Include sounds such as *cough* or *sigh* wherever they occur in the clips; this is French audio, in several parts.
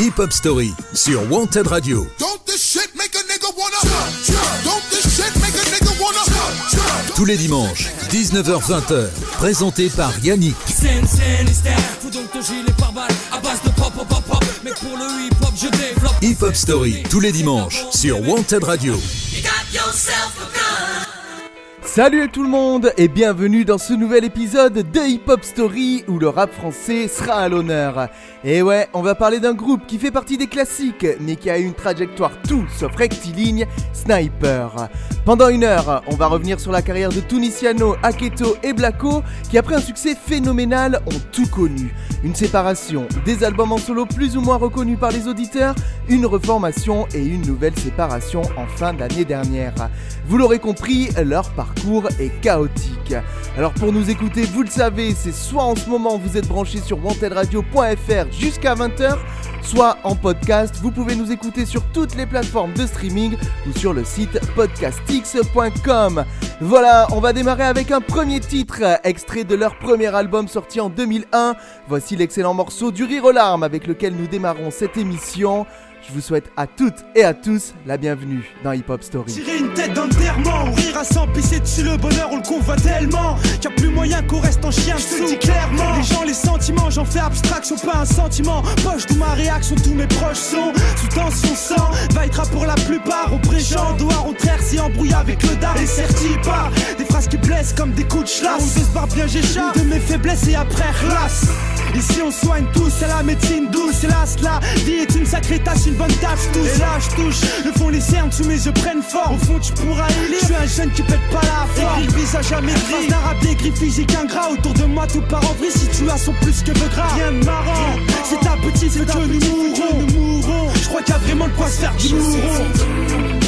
Hip Hop Story sur Wanted Radio. Tous les dimanches, 19h-20h, présenté par Yannick. Hip Hop Story, tous les dimanches, sur Wanted Radio. Salut tout le monde et bienvenue dans ce nouvel épisode de Hip Hop Story où le rap français sera à l'honneur. Et ouais, on va parler d'un groupe qui fait partie des classiques mais qui a une trajectoire tout sauf rectiligne, Sniper. Pendant une heure, on va revenir sur la carrière de Tunisiano, Aketo et Blacko qui après un succès phénoménal ont tout connu. Une séparation, des albums en solo plus ou moins reconnus par les auditeurs, une reformation et une nouvelle séparation en fin d'année dernière. Vous l'aurez compris, leur parcours est chaotique. Alors pour nous écouter, vous le savez, c'est soit en ce moment vous êtes branché sur wantedradio.fr jusqu'à 20h, soit en podcast. Vous pouvez nous écouter sur toutes les plateformes de streaming ou sur le site podcastx.com. Voilà, on va démarrer avec un premier titre, extrait de leur premier album sorti en 2001. Voici l'excellent morceau du Rire aux larmes avec lequel nous démarrons cette émission. Je vous souhaite à toutes et à tous la bienvenue dans Hip Hop Story. Tirer une tête d'enterrement, ou rire à s'en pisser dessus le bonheur, on le convoite tellement qu'il n'y a plus moyen qu'on reste en chien, je te le dis clairement. Les gens, les sentiments, j'en fais abstraction, pas un sentiment. Poche d'où ma réaction, tous mes proches sont sous tension sang. Va être pour la plupart, au doigt au traire, si embrouille avec le dard. Et certi par des phrases qui blessent comme des coups de chlasse. On se barre bien, j'échappe de mes faiblesses et après relasse. Ici on soigne tous, c'est la médecine douce, hélas la vie est une sacrée tâche, une bonne tâche tous. Et là je touche, le fond les cernes sous mes yeux prennent fort. Au fond tu pourras élire, je suis un jeune qui pète pas la forme. Écrit visage jamais gris, d'un rap gris physique ingrat. Autour de moi tout part en vrille, situation plus que de gras. Rien de marrant, c'est ta petite, c'est que nous mourrons. Je crois qu'il y a vraiment de quoi se faire du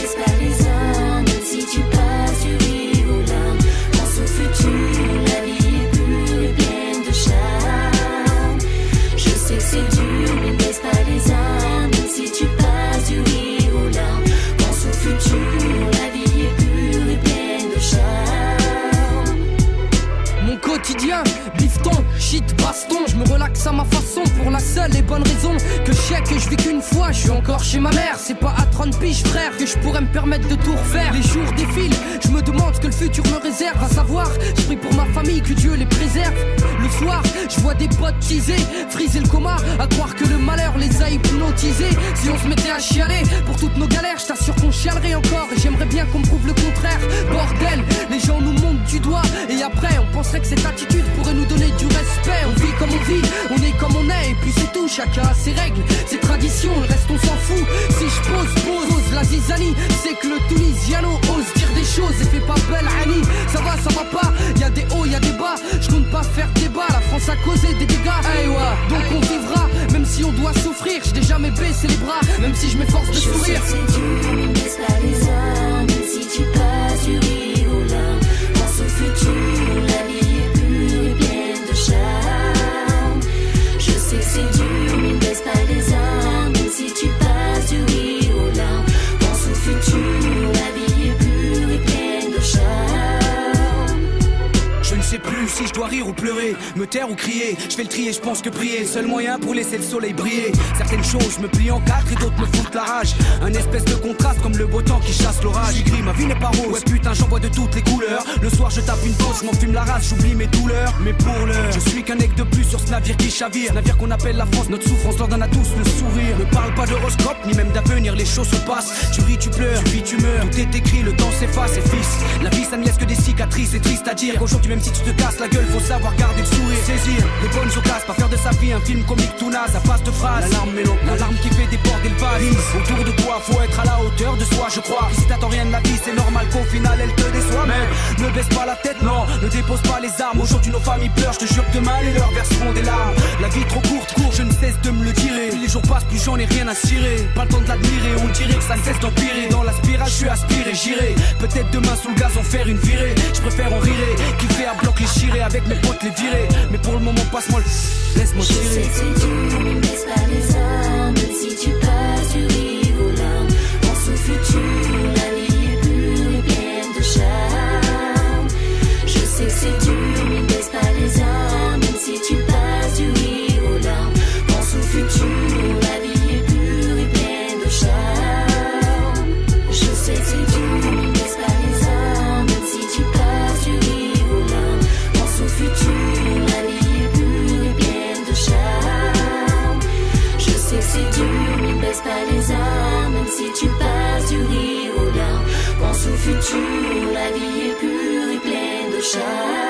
ou crier. Je fais le trier, je pense que prier, seul moyen pour laisser le soleil briller. Certaines choses me plient en quatre et d'autres me foutent la rage. Un espèce de contraste comme le beau temps qui chasse l'orage. J'y gris, ma vie n'est pas rose. Ouais, putain, j'en vois de toutes les couleurs. Le soir, je tape une pause, je fume la race, j'oublie mes douleurs. Mais pour l'heure, je suis qu'un aigle de plus sur ce navire qui chavire. Navire qu'on appelle la France, notre souffrance leur donne à tous le sourire. Ne parle pas d'horoscope, ni même d'avenir, les choses se passent. Tu ris, tu pleures, tu vis, tu meurs. Tout est écrit, le temps s'efface et fils. La vie, ça ne laisse que des cicatrices, c'est triste à dire. Qu'aujourd'hui, même si tu te casses la gueule, faut savoir garder sourire. Saisir les bonnes occasions, pas faire de sa vie un film comique tout naze à base de phrases. L'alarme mélo, l'alarme qui fait déborder le vase. Autour de toi, faut être à la hauteur de soi, je crois. Si t'attends rien de la vie, c'est normal qu'au final elle te déçoit. Mais ne baisse pas la tête, non, ne dépose pas les armes. Aujourd'hui, nos familles pleurent, je te jure que demain, les leurs verseront des larmes. La vie trop courte, court, je ne cesse de me le tirer. Plus les jours passent, plus j'en ai rien à cirer. Pas le temps de l'admirer, on dirait que ça ne cesse d'empirer. Dans la spirale, je suis aspiré, j'irai. Peut-être demain sous le gaz, en faire une virée. Je préfère en rire, kiffer à bloc les chirer avec mes potes les virer. Mais pour le moment, passe-moi le. Laisse-moi Je sais tirer. que mais baisse pas les armes. Si tu passes du rire aux larmes, pense au futur, la vie est pure et pleine de charme. Je sais que c'est dur, futur, la vie est pure et pleine de charme.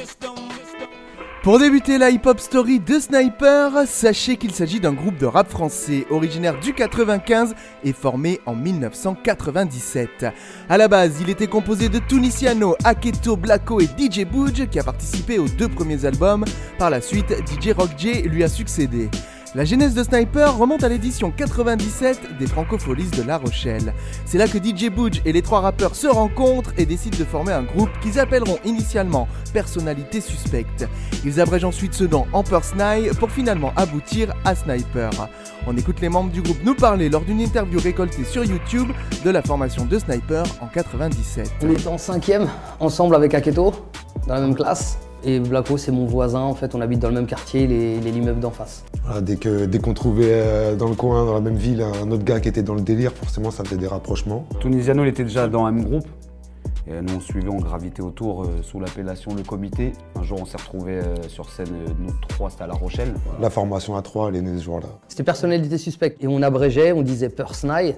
Pour débuter la hip-hop story de Sniper, sachez qu'il s'agit d'un groupe de rap français originaire du 95 et formé en 1997. À la base, il était composé de Tunisiano, Aketo, Blacko et DJ Boudj qui a participé aux deux premiers albums. Par la suite, DJ Rock J lui a succédé. La genèse de Sniper remonte à l'édition 97 des Francopholies de La Rochelle. C'est là que DJ Boudj et les trois rappeurs se rencontrent et décident de former un groupe qu'ils appelleront initialement Personnalité Suspecte. Ils abrègent ensuite ce nom en Snipe pour finalement aboutir à Sniper. On écoute les membres du groupe nous parler lors d'une interview récoltée sur YouTube de la formation de Sniper en 97. On était en cinquième, ensemble avec Aketo, dans la même classe. Et Blacko, c'est mon voisin, en fait, on habite dans le même quartier, les, les l'immeuble d'en face. Voilà, dès qu'on trouvait euh, dans le coin, dans la même ville, un autre gars qui était dans le délire, forcément ça faisait des rapprochements. Tunisiano, il était déjà dans un même groupe. Et nous, on suivait, on gravitait autour euh, sous l'appellation Le Comité. Un jour, on s'est retrouvés euh, sur scène, euh, nous trois, c'était à La Rochelle. La formation à trois, elle est née ce jour-là. C'était personnalité suspecte. Et on abrégeait, on disait Persnai.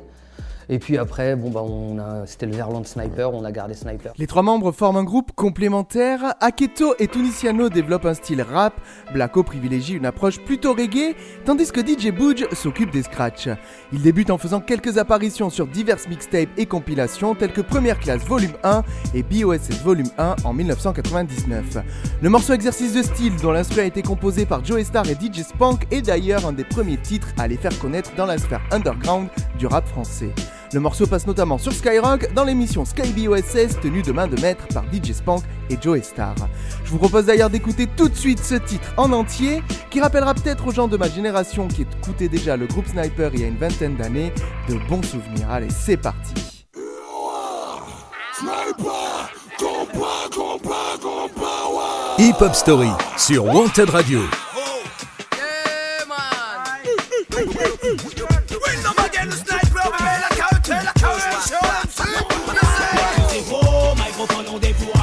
Et puis après, bon bah on a, c'était le Verland Sniper, on a gardé Sniper. Les trois membres forment un groupe complémentaire. Aketo et Tunisiano développent un style rap, Blacko privilégie une approche plutôt reggae, tandis que DJ Boudj s'occupe des scratchs. Il débute en faisant quelques apparitions sur diverses mixtapes et compilations telles que Première Classe Volume 1 et BOSS Volume 1 en 1999. Le morceau exercice de style dont l'instru a été composé par Joe Star et DJ Spank est d'ailleurs un des premiers titres à les faire connaître dans la sphère underground du rap français. Le morceau passe notamment sur Skyrock dans l'émission Sky BOSS tenue de main de maître par DJ Spank et Joe Star. Je vous propose d'ailleurs d'écouter tout de suite ce titre en entier qui rappellera peut-être aux gens de ma génération qui écoutaient déjà le groupe Sniper il y a une vingtaine d'années de bons souvenirs. Allez, c'est parti. Hip Hop Story sur Wanted Radio. En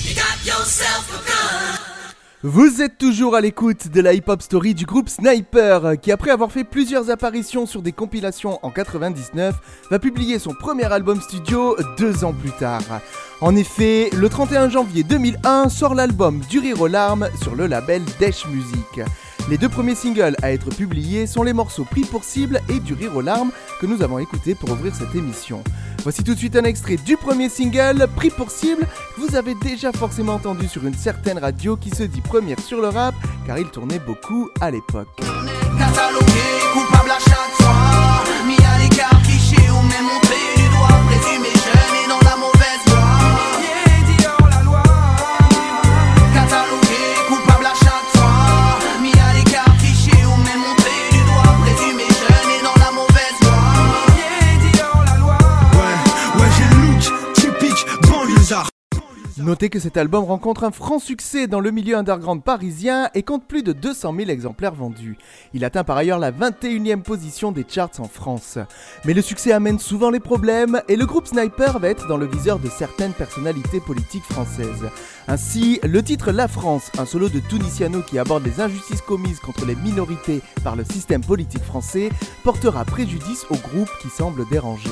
Vous êtes toujours à l'écoute de la hip-hop story du groupe Sniper, qui après avoir fait plusieurs apparitions sur des compilations en 99, va publier son premier album studio deux ans plus tard. En effet, le 31 janvier 2001 sort l'album Du rire aux larmes sur le label Desh Music. Les deux premiers singles à être publiés sont les morceaux Pris pour cible et Du rire aux larmes que nous avons écoutés pour ouvrir cette émission. Voici tout de suite un extrait du premier single, Pris pour cible, vous avez déjà forcément entendu sur une certaine radio qui se dit première sur le rap, car il tournait beaucoup à l'époque. Notez que cet album rencontre un franc succès dans le milieu underground parisien et compte plus de 200 000 exemplaires vendus. Il atteint par ailleurs la 21e position des charts en France. Mais le succès amène souvent les problèmes et le groupe Sniper va être dans le viseur de certaines personnalités politiques françaises. Ainsi, le titre La France, un solo de Tunisiano qui aborde les injustices commises contre les minorités par le système politique français, portera préjudice au groupe qui semble dérangé.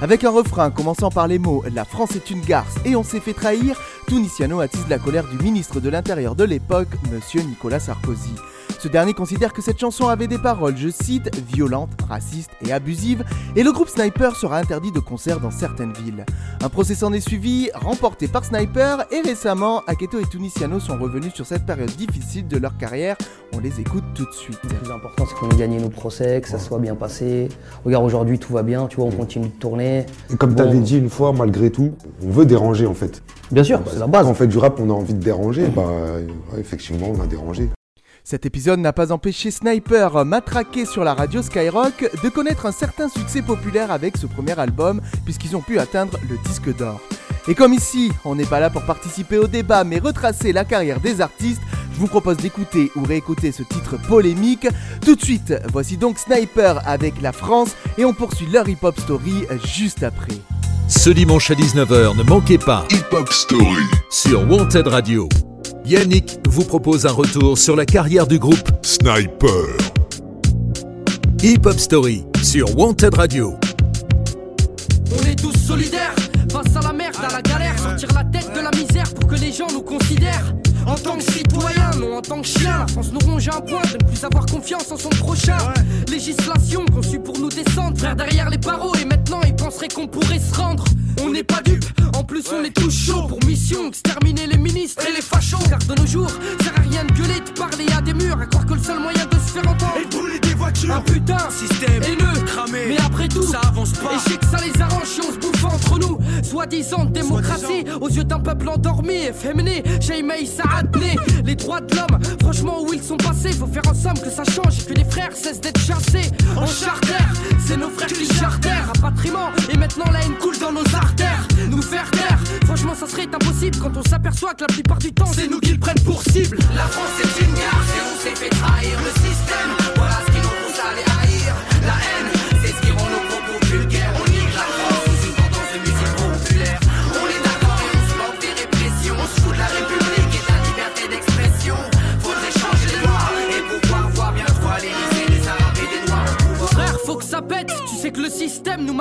Avec un refrain commençant par les mots La France est une garce et on s'est fait trahir, Tunisiano attise la colère du ministre de l'Intérieur de l'époque, monsieur Nicolas Sarkozy. Ce dernier considère que cette chanson avait des paroles, je cite, violentes, racistes et abusives, et le groupe Sniper sera interdit de concert dans certaines villes. Un procès s'en est suivi, remporté par Sniper, et récemment, Aketo et Tunisiano sont revenus sur cette période difficile de leur carrière. On les écoute tout de suite. Le plus important, c'est qu'on ait gagné nos procès, que ça soit bien passé. Regarde, aujourd'hui, tout va bien, tu vois, on continue de tourner. Et comme Bon. t'avais dit une fois, malgré tout, on veut déranger en fait. Bien sûr, c'est la base. Quand on fait du rap, on a envie de déranger, bah ouais, effectivement, on a dérangé. Cet épisode n'a pas empêché Sniper, matraqué sur la radio Skyrock, de connaître un certain succès populaire avec ce premier album, puisqu'ils ont pu atteindre le disque d'or. Et comme ici, on n'est pas là pour participer au débat, mais retracer la carrière des artistes, je vous propose d'écouter ou réécouter ce titre polémique. Tout de suite, voici donc Sniper avec la France, et on poursuit leur hip-hop story juste après. Ce dimanche à 19h, ne manquez pas Hip Hop Story. sur Wanted Radio. Yannick vous propose un retour sur la carrière du groupe Sniper. Hip Hop Story sur Wanted Radio. On est tous solidaires face à la merde, à la galère, sortir la tête de la misère pour que les gens nous considèrent. En tant que citoyen, non en tant que chien, la France nous ronge à un point de ne plus avoir confiance en son prochain. Législation conçue pour nous descendre, frère derrière les barreaux, et maintenant ils penseraient qu'on pourrait se rendre. On n'est pas en plus on est tous chauds pour mission exterminer les ministres et les fachos. Car de nos jours, sert à rien de gueuler, de parler à des murs, à croire que le seul moyen de se faire entendre Et brûler des voitures. Un putain Système haineux cramé. Mais après tout, Ça avance pas. Et je sais que ça les arrange si on se bouffe entre nous. Soi-disant démocratie Aux yeux d'un peuple endormi, efféminé. Sheimei Saadné Les droits de l'homme, franchement où ils sont passés Faut faire en somme que ça change et que les frères cessent d'être chassés. En charter, c'est nos frères qui chartèrent. Rapatriement, et maintenant la haine coule dans nos artères. Nous faire franchement ça serait impossible Quand on s'aperçoit que la plupart du temps c'est nous qui le prennent pour cible La France est une gare et on s'est fait trahir le système.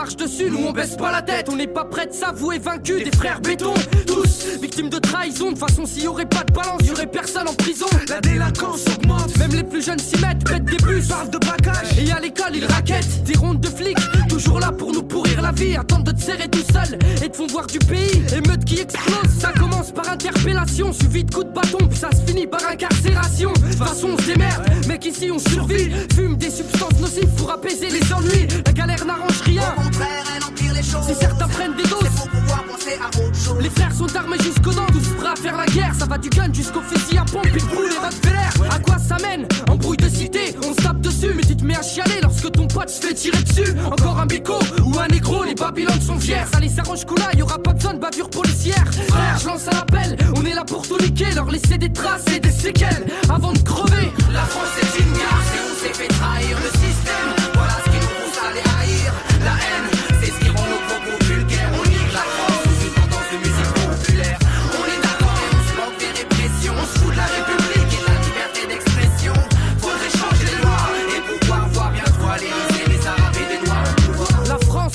Marche dessus. Nous, on baisse pas la tête. On n'est pas prêt de s'avouer vaincu. Des frères béton, tous victimes de trahison. De façon, s'il y aurait pas de balance, y aurait personne en prison. La délinquance augmente Même les plus jeunes s'y mettent, pètent des bus. Parle de braquage Et à l'école, ils raquettent des rondes de flics, toujours là pour nous pourrir la vie. Attendent de te serrer tout seul et te font voir du pays. Émeute qui explose, ça commence par interpellation, suivi de coups de bâton, puis ça se finit par incarcération. De façon, on se démerde, mec, ici on survit. Fume des substances nocives pour apaiser les ennuis. La galère n'arrange rien. Au contraire, les choses. Si certains prennent des doses, Pour pouvoir penser à autre chose. les frères sont armés jusqu'aux dents, tous prêts à faire la guerre. Ça va du gun jusqu'au fusil à pompe, puis brûle les Rockefeller. À quoi ça mène Embrouille de cité, on se tape dessus, mais tu te mets à chialer lorsque ton pote se fait tirer dessus. Encore un bico ou un négro, les babylons sont fiers. Ça les s'arrange coup là, y aura pas besoin de bavure policière. Frère, je lance un appel, on est là pour tout niquer, leur laisser des traces et des séquelles avant de crever. La France est une gare et on s'est fait trahir le système. Voilà ce qui nous pousse à les haïr. La haine,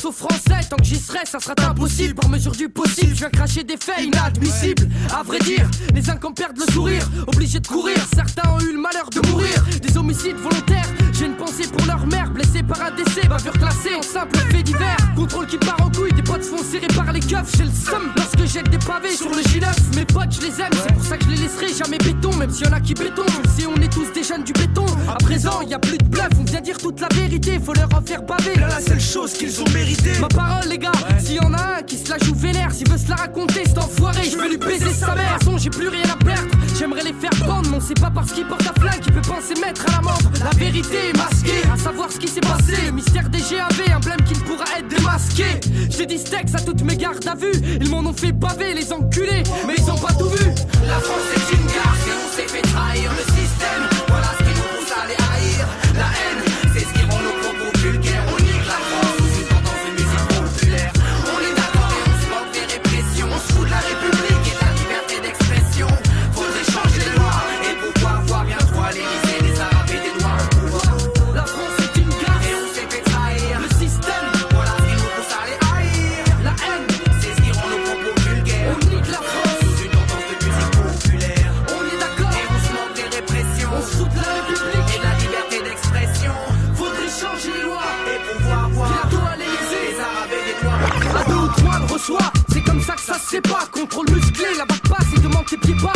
La France aux Français, tant que j'y serai, ça sera impossible. Par mesure du possible, je viens cracher des faits inadmissibles. À vrai dire, les uns perdent le sourire, obligés de courir. Certains ont eu le malheur de mourir. Des homicides volontaires, j'ai une pensée pour leur mère, blessée par un décès, bavure classée en simple fait divers. Contrôle qui part en couille, des potes font serrer par les keufs. J'ai le seum lorsque jette des pavés sur le J9. Mes potes, je les aime, c'est pour ça que je les laisserai jamais béton, même s'il y en a qui béton. Si on est tous des jeunes du béton, à présent, y a plus de bluff, on vient dire toute la vérité, faut leur en faire baver. Là la seule chose qu'ils ont mérité Ma parole, les gars, s'il y en a un qui se la joue vénère, s'il veut se la raconter, cet enfoiré, je vais lui baiser sa mère. De toute façon, j'ai plus rien à perdre, j'aimerais les faire pendre, mais on sait pas parce qu'il porte un flingue qu'il peut penser mettre à la mort. La vérité est masquée, à savoir ce qui s'est passé. Le mystère des GAV, emblème qui ne pourra être démasqué. J'ai dit steaks à toutes mes gardes à vue, ils m'en ont fait baver, les enculés, mais ils ont pas tout vu. La France est une gare et on s'est fait trahir le système. Et demande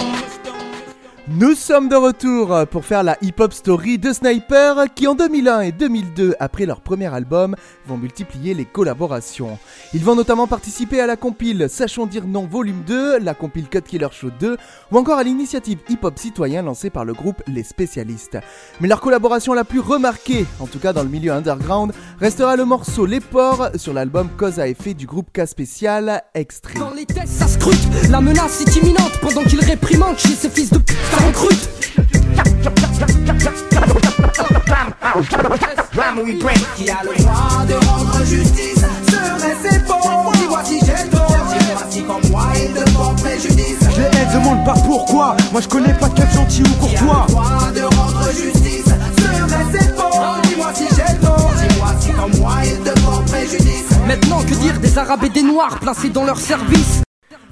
Nous sommes de retour pour faire la hip-hop story de Sniper qui en 2001 et 2002, après leur premier album, vont multiplier les collaborations. Ils vont notamment participer à la compile Sachons dire non volume 2, la compile Cut Killer Show 2 ou encore à l'initiative hip-hop citoyen lancée par le groupe Les Spécialistes. Mais leur collaboration la plus remarquée, en tout cas dans le milieu underground, restera le morceau Les Porcs sur l'album Cause à effet du groupe K Spécial p. Recrute. Qui a le droit de rendre justice. Serait-ce bon. Dis-moi si j'ai tort. Dis-moi si comme moi il te porte préjudice. Je les demande pas pourquoi? Moi je connais pas de keuf gentil ou Qui a courtois. le droit de rendre justice. Serait-ce bon. Dis-moi si j'ai tort. Dis-moi si comme moi il te porte préjudice. Maintenant, que dire des arabes et des noirs placés dans leur service?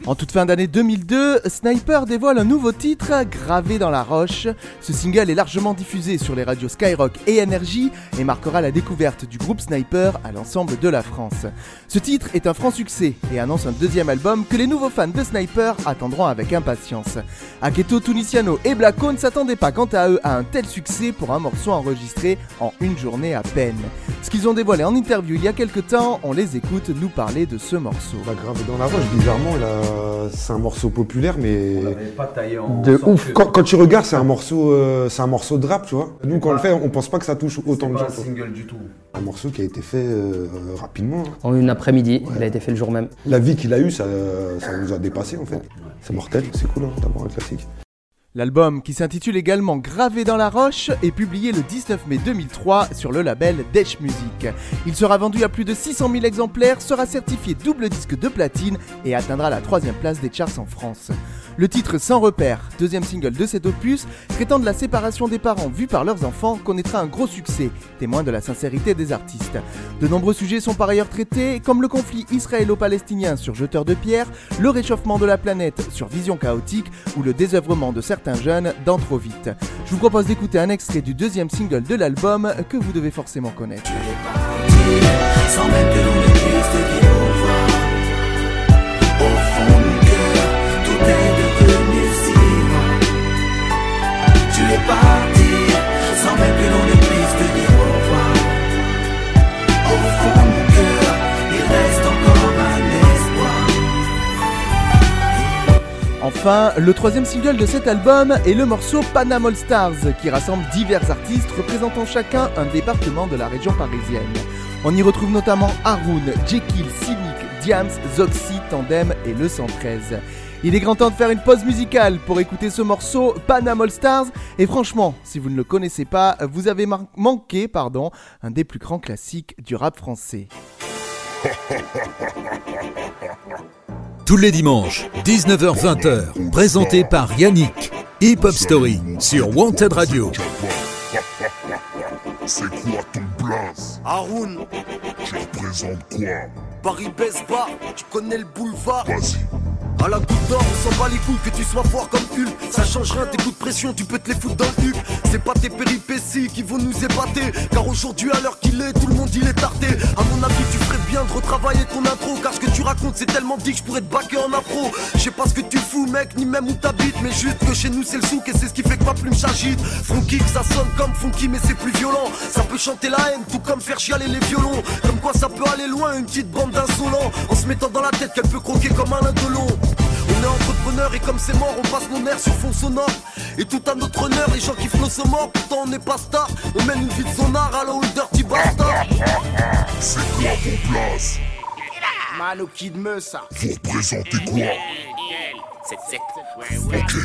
En toute fin d'année 2002, Sniper dévoile un nouveau titre, Gravé dans la roche. Ce single est largement diffusé sur les radios Skyrock et Energy et marquera la découverte du groupe Sniper à l'ensemble de la France. Ce titre est un franc succès et annonce un deuxième album que les nouveaux fans de Sniper attendront avec impatience. Aketo Tunisiano et Blacko ne s'attendaient pas quant à eux à un tel succès pour un morceau enregistré en une journée à peine. Ce qu'ils ont dévoilé en interview il y a quelques temps, on les écoute nous parler de ce morceau. Bah, dans la roche, bizarrement, il a- c'est un morceau populaire, mais. pas taillé en. De ouf. que- Quand, quand tu regardes, c'est un morceau, euh, c'est un morceau de rap, tu vois. Nous, quand on le fait, on pense pas que ça touche autant C'est de gens. single du tout. Un morceau qui a été fait euh, rapidement. hein. En une après-midi, il a été fait le jour même. La vie qu'il a eue, ça, ça nous a dépassé en fait. C'est mortel, c'est cool hein, d'avoir un classique. L'album, qui s'intitule également Gravé dans la roche, est publié le 19 mai 2003 sur le label Desh Music. Il sera vendu à plus de 600 000 exemplaires, sera certifié double disque de platine et atteindra la troisième place des charts en France. Le titre Sans repère, deuxième single de cet opus, traitant de la séparation des parents vus par leurs enfants, connaîtra un gros succès, témoin de la sincérité des artistes. De nombreux sujets sont par ailleurs traités, comme le conflit israélo-palestinien sur Jeteur de pierre, le réchauffement de la planète sur Vision chaotique ou le désœuvrement de certains jeunes dans Trop vite. Je vous propose d'écouter un extrait du deuxième single de l'album que vous devez forcément connaître. Enfin, le troisième single de cet album est le morceau Panam All Stars, qui rassemble divers artistes représentant chacun un département de la région parisienne. On y retrouve notamment Haroun, Jekyll, Cynic, Diams, Zoxy, Tandem et le 113. Il est grand temps de faire une pause musicale pour écouter ce morceau Panam All Stars. Et franchement, si vous ne le connaissez pas, vous avez manqué pardon, un des plus grands classiques du rap français. *laughs* Tous les dimanches, 19h-20h. Présenté par Yannick. Hip Hop Story sur Wanted Radio. C'est quoi ton blaze? Haroun, Tu représentes quoi? Paris baisse bas, tu connais le boulevard Vas-y. À la goutte d'or, on s'en bat les couilles que tu sois fort comme Hulk. Ça change rien, tes coups de pression, tu peux te les foutre dans le. C'est pas tes péripéties qui vont nous épater. Car aujourd'hui, à l'heure qu'il est, tout le monde il est tardé. À mon avis, tu ferais bien de retravailler ton intro. Car ce que tu racontes, c'est tellement dit que je pourrais te baquer en afro. Je sais pas ce que tu fous, mec, ni même où t'habites. Mais juste que chez nous, c'est le souk et c'est ce qui fait que ma plume s'agite. Funky, ça sonne comme funky, mais c'est plus violent. Ça peut chanter la haine, tout comme faire chialer les violons. Comme quoi, ça peut aller loin, une petite bande d'insolents. En se mettant dans la tête qu'elle peut croquer comme un lindelon. On est entrepreneur et comme c'est mort, on passe nos nerfs sur fond sonore. Et tout à notre honneur, les gens kiffent nos morts, pourtant on n'est pas star. On mène une vie de sonard à la dirty bastard. C'est quoi ton blaze Mano Kid me ça. Vous représentez quoi Ok.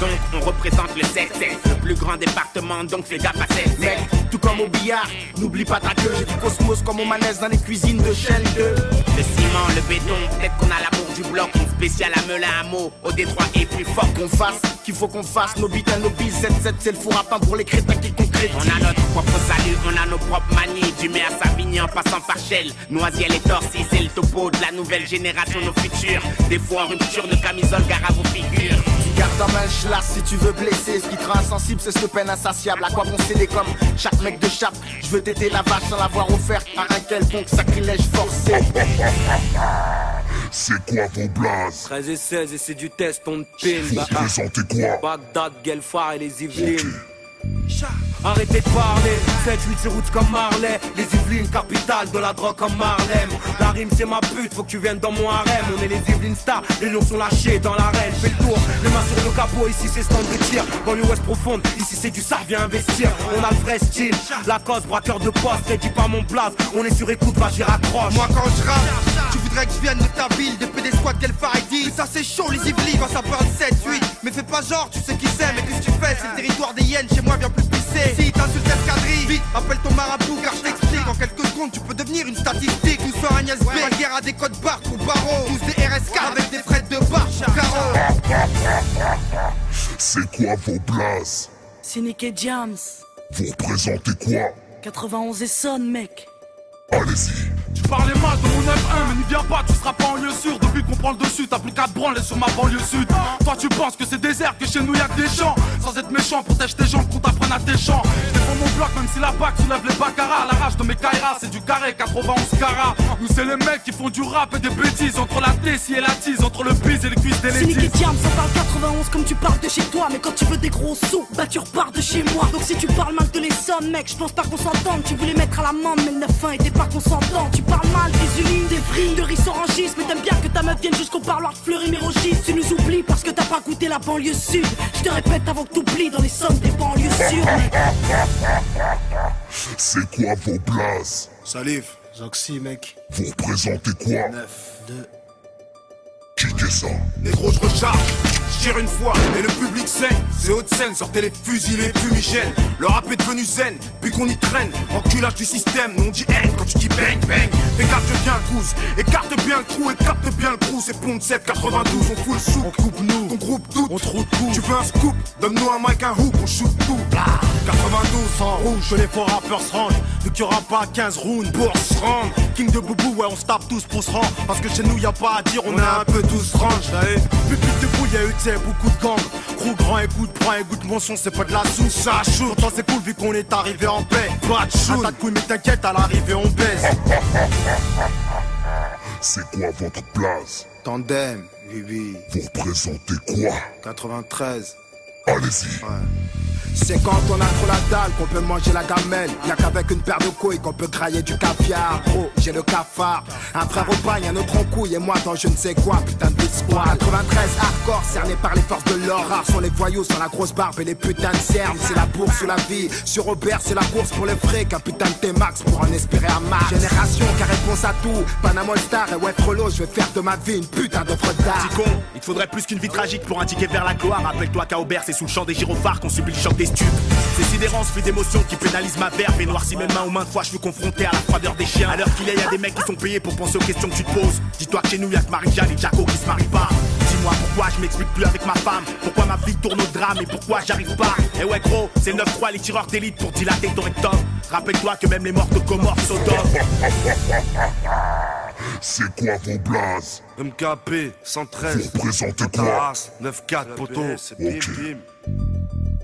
Donc on représente le 7 le plus grand département, donc gaffe à 7 Mec, tout comme au billard, n'oublie pas ta queue. J'ai du cosmos comme au manège dans les cuisines de chaîne 2. Le ciment, le béton, peut-être qu'on a l'amour du bloc, une spéciale à Melun à mot, au Détroit et plus fort Qu'on fasse, qu'il faut qu'on fasse, nos bits à nos billes. 7-7, c'est le four à pain pour les crétins qui comptent On a notre propre salut, on a nos propres manies. Du mai à Savigny en passant par Shell. Noisiel et Torcy, c'est le topo de la nouvelle génération, nos futurs. Des fois en rupture de camisole, gare à vos figures. Garde en main le schlass si tu veux blesser. Ce qui te rend insensible, c'est cette peine insatiable. À quoi bon céder comme chaque mec de chape Je veux t'aider la vache sans l'avoir offerte à un quelconque sacrilège forcé. *laughs* C'est quoi vos blazes 13 et 16 et c'est du test, on te pine. Vous Bah, représentez quoi Bagdad, Guelfar et les Yvelines. Arrêtez de parler, 7-8 c'est route comme Marley Les Yvelines, capitale de la drogue comme Marlem La rime c'est ma pute, faut que tu viennes dans mon harem. On est les Yvelines stars, les lions sont lâchés dans l'arène. Fais le tour, les mains sur le capot, ici c'est stand de tir Dans l'ouest profonde, ici c'est du ça, viens investir. On a le vrai style, la cause, braqueur de poste dis pas mon blaze, on est sur écoute, va j'y raccroche. Moi quand je rappe, tu voudrais que je vienne de ta ville, des PD squad qu'elle dit Ça c'est chaud les Yvelines quand ça parle 7, 8 Mais fais pas genre, tu sais qui c'est, mais qu'est-ce que tu fais? C'est le territoire des hyènes, chez moi viens plus pisser Si t'insultes l'escadrille, vite, appelle ton marabout car je t'explique. En quelques secondes tu peux devenir une statistique. Nous sommes Agnès B, la guerre à des codes barres pour barreaux. Tous des RSK avec des frais de barre carreau C'est quoi vos blazes C'est Nick et Jams. Vous représentez quoi? 91 et sonne, mec. Allez-y. Tu parlais mal de mon 9-1, mais n'y viens pas, tu seras pas en lieu sûr. Depuis qu'on prend le dessus, t'as plus qu'à te branler sur ma banlieue sud. Toi, tu penses que c'est désert, que chez nous y'a que des champs. Sans être méchant, protège tes jambes, qu'on t'apprenne à tes champs. Je défends mon bloc, même si la bac soulève les baccarat. La rage de mes kairas, c'est du carré, 91 carats. Nous, c'est les mecs qui font du rap et des bêtises. Entre la tessie et la tise, entre le bise et les cuisses des C'est et ladies. Jams, on parle 91 comme tu parles de chez toi. Mais quand tu veux des gros sous, bah tu repars de chez moi. Donc si tu parles mal de les sommes, mec, je pense pas qu'on s'entende. Tu voulais mettre à la main, mais le 9-1 était pas. Tu parles mal des usines, des frites, de riz orangistes. Mais t'aimes bien que ta meuf vienne jusqu'au parloir de Fleury Mérogis. Tu nous oublies parce que t'as pas goûté la banlieue sud. Je te répète avant que t'oublies dans les sommes des banlieues sûres. *laughs* C'est quoi vos blazes Salif, Zoxy, mec. Vous représentez quoi? 9, 2. Kickez ça? Négro, je recharge, je tire une fois et le public saigne. C'est haute scène, sortez les fusils, les fumigènes. Le rap est devenu zen, puis qu'on y traîne. Enculage du système, nous on dit haine quand tu dis bang bang. Écarte bien le cousse, écarte bien le trou, écarte bien le trou. C'est Pont 7, 92, on fout le sou. On coupe nous, ton groupe doute, on trouve tout. Tu veux un scoop, donne-nous un mic, un hoop, on shoot tout. Blah. 92, sans rouge, que les faux rappeurs se rangent. Vu qu'il y aura pas 15 rounds pour se rendre. King de Boubou, ouais, on se tape tous pour se rendre. Parce que chez nous, y a pas à dire, on, est un peu tous range. Public de boule, y'a eu, tu sais, beaucoup de gangs. Gros grand, écoute, prends, écoute mon son, c'est pas de la soupe, ça chaud. Pourtant, c'est cool vu qu'on est arrivé en paix. Pas de shoot, tas de couilles, mais t'inquiète, à l'arrivée, on baise. *laughs* C'est quoi votre blaze Tandem, Bibi. Vous représentez quoi? 93. Allez-y. C'est quand on a trop la dalle qu'on peut manger la gamelle. Y'a qu'avec une paire de couilles qu'on peut grailler du caviar. Gros, j'ai le cafard. Un frère au bagne, un autre en couille. Et moi dans je ne sais quoi, putain de squad. 93 hardcore, cerné par les forces de l'or. Rares sont les voyous sans la grosse barbe et les putains de cernes. C'est la bourse ou la vie. Sur Robert, c'est la course pour les frais. Qu'un putain de T-Max pour en espérer un match. Génération qui a réponse à tout. Panama Star et ouais, Frollo, je vais faire de ma vie une putain d'œuvre d'art. Petit con, il te faudrait plus qu'une vie tragique pour indiquer vers la gloire. Rappelle-toi qu'à Aubert, c'est sous le champ des gyrophares qu'on subit le choc des stupes. C'est sidérance, fait d'émotions qui pénalisent ma verve et noircit mes mains aux mains de fois. Je suis confronté à la froideur des chiens. À l'heure qu'il est, y a des mecs qui sont payés pour penser aux questions que tu te poses. Dis-toi que chez nous, y'a que Marie-Jeanne et Jaco qui se marient pas. Dis-moi pourquoi je m'explique plus avec ma femme. Pourquoi ma vie tourne au drame et pourquoi j'arrive pas? Et ouais, gros, c'est le 9-3, les tireurs d'élite pour dilater ton rectum. Rappelle-toi que même les morts de Comores sont C'est quoi vos blazes MKP 113 Vous représentez quoi 9-4 poteau. Ok.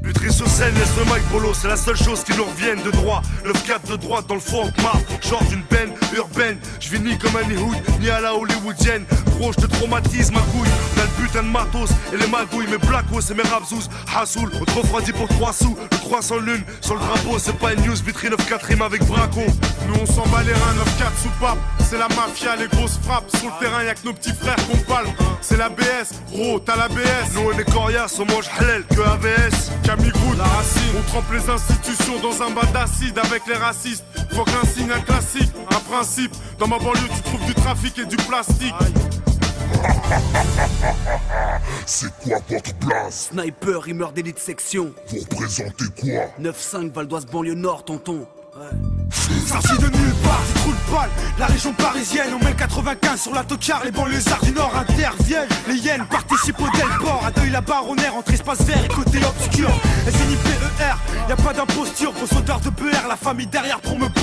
Putri sur scène, laisse le mic polo, c'est la seule chose qui nous revienne de droit. Le 4 de droite dans le fond map, genre d'une peine urbaine. Je vis ni comme un Hood, ni à la hollywoodienne. Gros, je te traumatise ma couille. A le putain de matos et les magouilles, mes blacos et mes rapsous. Hassoul, on te refroidit pour 3 sous. Le 300 lune, sur le drapeau, c'est pas une news, vitrine 9-4 rime avec Braco. Nous on s'en bat les reins 9-4 sous pape C'est la mafia, les grosses frappes Sur le terrain y'a que nos petits frères qu'on parle C'est la BS, gros t'as la BS Nous on est coriaces, on mange halal que AVS. Camille On trempe les institutions dans un bas d'acide avec les racistes. Faut qu'un signe, un classique, un principe. Dans ma banlieue tu trouves du trafic et du plastique. C'est quoi votre blaze Sniper, rimeur d'élite section. Vous représentez quoi? 9-5, Val d'Oise, banlieue nord, tonton. Sorti de nulle part, du trou de balle, la région parisienne, on met le 95 sur la tocard, les banlieusards du nord interviennent, les hyènes participent au Delport, à deuil la baronnière entre espace vert et côté obscur. S-N-I-P-E-R, y a pas d'imposture, gros sauteur de BR, la famille derrière pour me.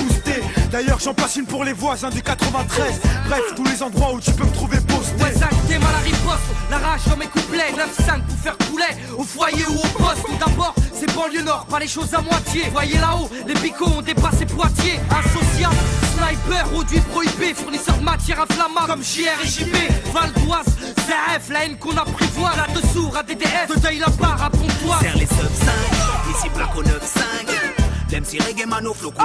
D'ailleurs, j'en passe une pour les voisins du 93. Bref, tous les endroits où tu peux me trouver posté. Ouais, Zach, t'es mal à riposte, la rage dans mes couplets. 9-5 pour faire couler, au foyer ou au poste Tout d'abord, c'est banlieue nord, pas les choses à moitié. Voyez là-haut, les picots ont dépassé Poitiers. Insociable, sniper, produit prohibé Fournisseur de matière inflammable comme JR et JB Val d'Oise, ZF, la haine qu'on apprivoise. Là dessous, à DDF, de deuil la barre à Pontoise Serre les sub 5, ici placo 9-5 L'MC reggae mano flow coup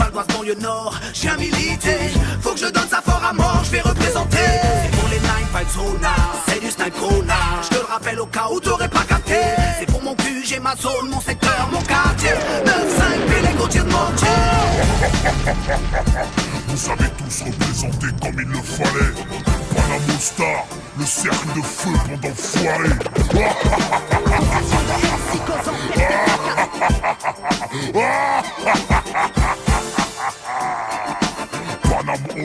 Val d'Oise banlieue nord, j'ai un milité. Faut que je donne ça fort à mort, je vais représenter. C'est pour les 9 vibes zona, c'est du snipe corona Je te le rappelle au cas où t'aurais pas capté. C'est pour mon cul, j'ai ma zone, mon secteur, mon quartier. 9-5 puis les côtiers de mon Vous savez tous représenter comme il le fallait. Panamo Star, le cercle de feu pendant foiré. *laughs* *laughs* *laughs*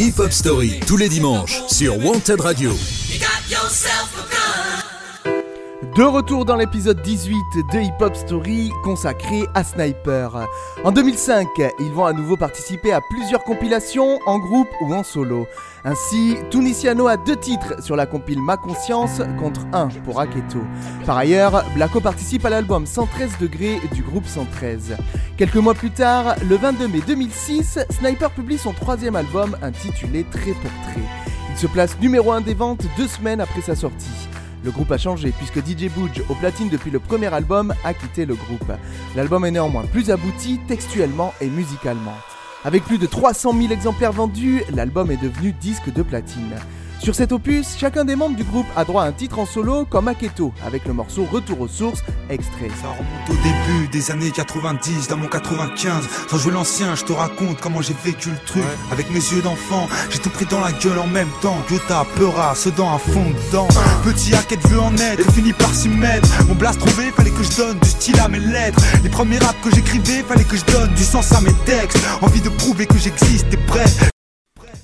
Hip Hop Story, tous les dimanches, sur Wanted Radio. De retour dans l'épisode 18 de Hip Hop Story consacré à Sniper. En 2005, ils vont à nouveau participer à plusieurs compilations en groupe ou en solo. Ainsi, Tunisiano a deux titres sur la compile Ma Conscience contre un pour Aketo. Par ailleurs, Blacko participe à l'album 113 degrés du groupe 113. Quelques mois plus tard, le 22 mai 2006, Sniper publie son troisième album intitulé Trait pour Trait. Il se place numéro 1 des ventes deux semaines après sa sortie. Le groupe a changé puisque DJ Budge, au platine depuis le premier album, a quitté le groupe. L'album est néanmoins plus abouti textuellement et musicalement. Avec plus de 300 000 exemplaires vendus, l'album est devenu disque de platine. Sur cet opus, chacun des membres du groupe a droit à un titre en solo comme Aketo, avec le morceau Retour aux sources, extrait. Ça remonte au début des années 90, dans mon 95. Sans jouer l'ancien, je te raconte comment j'ai vécu le truc. Avec mes yeux d'enfant, j'ai tout pris dans la gueule en même temps. Gotha, Peura, Sedan à fond dedans. Petit Hackett veut en être, et finit par s'y mettre. Mon blast trouvé, fallait que je donne du style à mes lettres. Les premiers raps que j'écrivais, fallait que je donne du sens à mes textes. Envie de prouver que j'existe et prêt.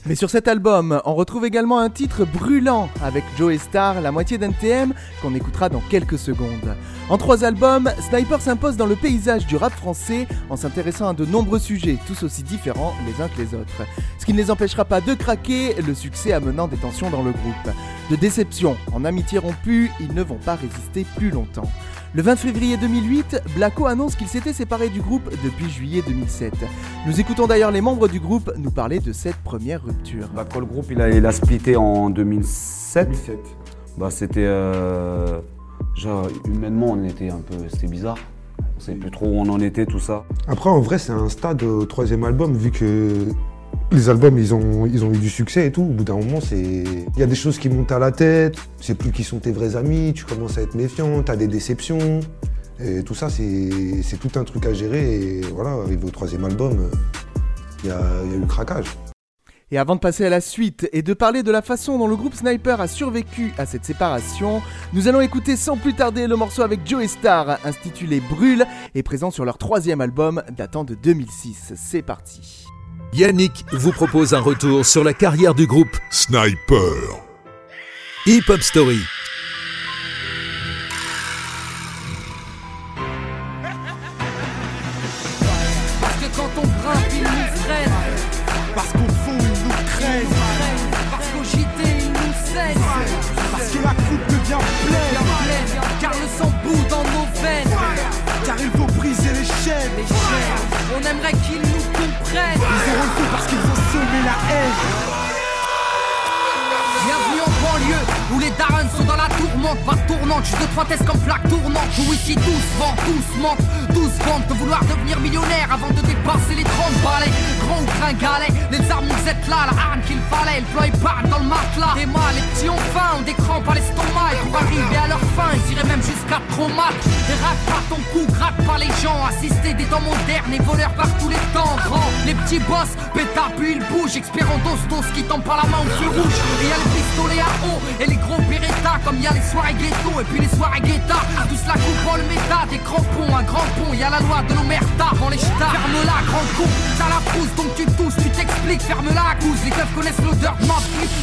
Mais sur cet album, on retrouve également un titre brûlant avec Joe Star, la moitié d'NTM, qu'on écoutera dans quelques secondes. En trois albums, Sniper s'impose dans le paysage du rap français en s'intéressant à de nombreux sujets, tous aussi différents les uns que les autres. Ce qui ne les empêchera pas de craquer, le succès amenant des tensions dans le groupe. De déception en amitié rompue, ils ne vont pas résister plus longtemps. Le 20 février 2008, Blacko annonce qu'il s'était séparé du groupe depuis juillet 2007. Nous écoutons d'ailleurs les membres du groupe nous parler de cette première rupture. Bah, quand le groupe il a, il a splitté en 2007, bah, c'était. euh, genre, humainement, on était un peu. C'était bizarre. On savait plus trop où on en était, tout ça. Après, en vrai, c'est un stade au troisième album, vu que les albums, ils ont, eu du succès et tout. Au bout d'un moment, c'est. Il y a des choses qui montent à la tête, c'est plus qui sont tes vrais amis, tu commences à être méfiant, t'as des déceptions. Et tout ça, c'est tout un truc à gérer. Et voilà, arrivé au troisième album, euh, il y a, eu craquage. Et avant de passer à la suite et de parler de la façon dont le groupe Sniper a survécu à cette séparation, nous allons écouter sans plus tarder le morceau avec Joe Star intitulé Brûle et présent sur leur troisième album datant de 2006. C'est parti. Yannick vous propose un retour sur la carrière du groupe Sniper. Hip Hop Story. Parce que quand on grimpe, ils nous freinent. Parce qu'au fond, ils nous craignent. Parce qu'au JT, ils nous saignent. Parce que la coupe devient pleine. Car le sang bout dans nos veines. Car il faut briser les chaînes. Les chaînes, on aimerait qu'ils nous la tourmente, pas tournante, juste de trois tests comme plaque tournante. Où ici tous vendent, tous mentent, de vouloir devenir millionnaire avant de dépasser les 30 balais. grands ou gringalets. Les armes nous êtes là, la arme qu'il fallait. Le plan part dans le matelas. Et mal, les petits ont faim, ont des crampes à l'estomac. Et pour arriver à leur fin, ils iraient même jusqu'à trop mal. Et rate pas ton cou, gratte pas les gens. Assister des temps modernes et voleurs par tous les temps. Grand, les petits boss, pétard puis ils bougent. Expérant d'ostos qui tombent par la main au feu rouge. Et y a les pistolets à eau et les gros Beretta. Comme y a les soirées ghetto et puis les soirées guetta. Tous la coupe le méta, des crampons, un grand pont. Y a la loi de l'omerta avant les stars. Ferme-la, grand con, t'as la frousse donc tu tousses, tu t'expliques. Ferme-la, cousse, les keufs connaissent l'odeur de ma.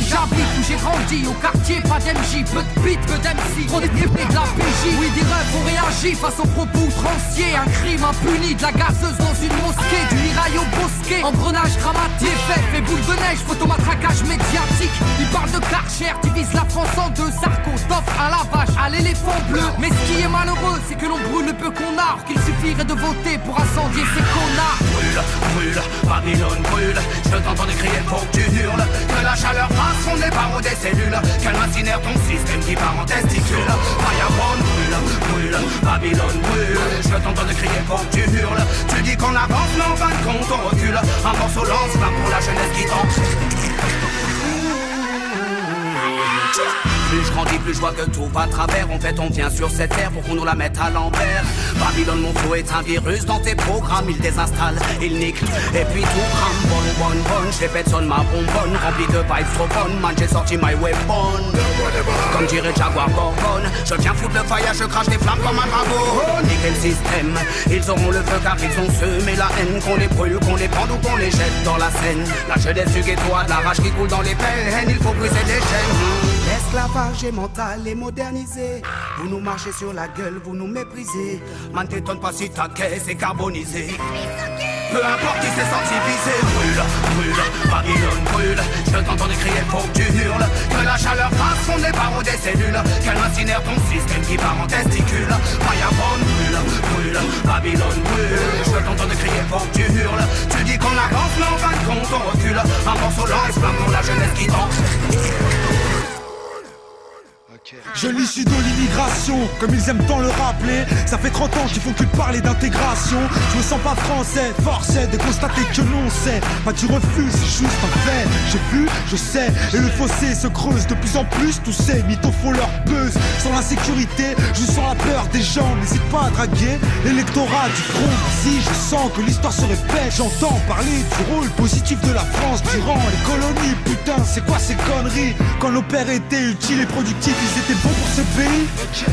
J'habite où j'ai grandi, au quartier, pas d'MJ. Peu de pit, peu d'MC, trop d'équipés de la PJ. Oui, des rêves ont réagi face aux propos outranciers. Un crime impuni, de la gazeuse dans une mosquée. Du mirail au bosquet, engrenage dramatique. Fait, fait boule de neige, photomatraquage médiatique. Ils parlent de Karcher, divise la France en deux. Sarko, t'offre à la vache, à l'éléphant bleu. Mais ce qui est malheureux, c'est que l'on brûle le peu qu'on a. Qu'il suffirait de voter pour incendier ces connards. Brûle, brûle, Babylone brûle Je t'entends crier, faut que tu hurles Que la chaleur passe son par des cellules Qu'elle incinère ton système qui part en testicule brûle, brûle, Babylone brûle Je t'entends crier, faut que tu hurles Tu dis qu'on avance, mais en fin de compte on recule Un morceau lance plein pour la jeunesse qui tente plus je grandis, plus je vois que tout va travers. En fait, on vient sur cette terre pour qu'on nous la mette à l'envers. Babylone, mon flow est un virus dans tes programmes. Il désinstalle, il nique, et puis tout crame. Bonne, bonne, bonne, répète, sonne ma bonbonne. Rempli de vibes trop bonnes, man, j'ai sorti my weapon. Comme dirait Jaguar Bourbon, je viens foutre le fire, je crache des flammes comme un dragon. Niquer le système, ils auront le feu car ils ont semé la haine. Qu'on les brûle, qu'on les pende ou qu'on les jette dans la Seine. La jeunesse du ghetto a de la rage qui coule dans les peines. Il faut briser les chaînes. L'esclavage est mental et modernisé. Vous nous marchez sur la gueule, vous nous méprisez. Man, t'étonne pas si ta caisse est carbonisée. Peu importe qui s'est senti visé, brûle, brûle, Babylone brûle. Je t'entends crier, faut que tu hurles. Que la chaleur passe son nez par des cellules. Qu'elle incinère ton système qui part en testicule. Fireball brûle, brûle, Babylone brûle. Je t'entends crier, faut que tu hurles. Tu dis qu'on avance, mais en fin de compte on recule. Un morceau lance plein pour la jeunesse qui danse. Jeune issu de l'immigration, comme ils aiment tant le rappeler. Ça fait 30 ans qu'ils font que parler d'intégration. Je me sens pas français, forcé de constater que l'on sait Pas du refus, c'est juste un fait. J'ai vu, je sais, et le fossé se creuse de plus en plus. Tous ces mythos font leur buzz Sans l'insécurité, je sens la peur des gens. N'hésite pas à draguer l'électorat du front. Si je sens que l'histoire se répète J'entends parler du rôle positif de la France Durant les colonies, putain c'est quoi ces conneries? Quand nos pères étaient utiles et productifs étaient bons pour ce pays.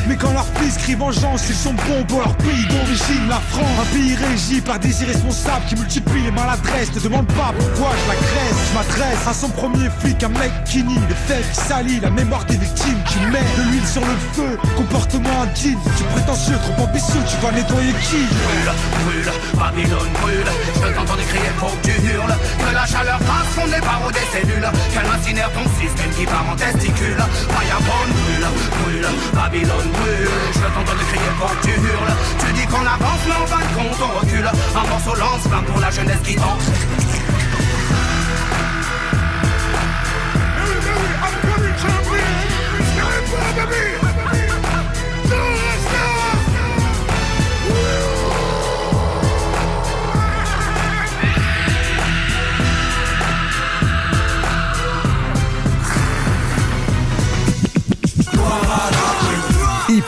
Mais quand leurs fils crient vengeance Ils sont bons pour leur pays d'origine La France, un pays régi par des irresponsables Qui multiplient les maladresses. Ne demande pas pourquoi je l'agresse Je m'adresse à son premier flic Un mec qui nie les faits qui salit La mémoire des victimes Qui met de l'huile sur le feu. Comportement indigne Tu prétentieux, trop ambitieux Tu vas nettoyer qui? Brûle, brûle, Babylone brûle. Je t'entends crier, faut que tu hurles. Que la chaleur passe son nez par des cellules Qu'elle incinère ton système qui part en testicule Fireball brûle, brûle, Babylone brûle Je t'entends crier, faut que tu hurles. Tu dis qu'on avance mais en fin de compte on recule. Un morceau lance plein pour la jeunesse qui danse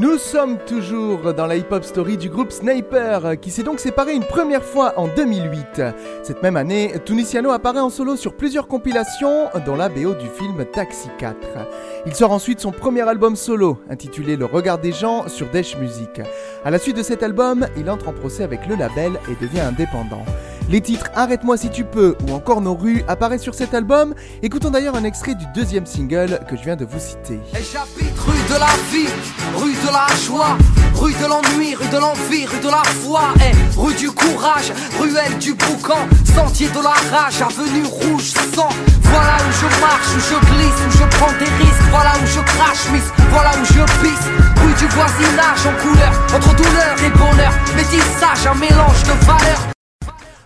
Nous sommes toujours dans la hip-hop story du groupe Sniper, qui s'est donc séparé une première fois en 2008. Cette même année, Tunisiano apparaît en solo sur plusieurs compilations, dont la BO du film Taxi 4. Il sort ensuite son premier album solo, intitulé Le Regard des gens, sur Dash Music. À la suite de cet album, il entre en procès avec le label et devient indépendant. Les titres Arrête-moi si tu peux ou encore Nos rues apparaissent sur cet album. Écoutons d'ailleurs un extrait du deuxième single que je viens de vous citer. Et rue de la vie, rue de la joie, rue de l'ennui, rue de l'envie, rue de la foi, et rue du courage, ruelle du boucan, sentier de la rage, avenue rouge sang. Voilà où je marche, où je glisse, où je prends des risques, voilà où je crache, miss, voilà où je pisse. Rue du voisinage en couleur, entre douleur et bonheur, métissage, un mélange de valeurs.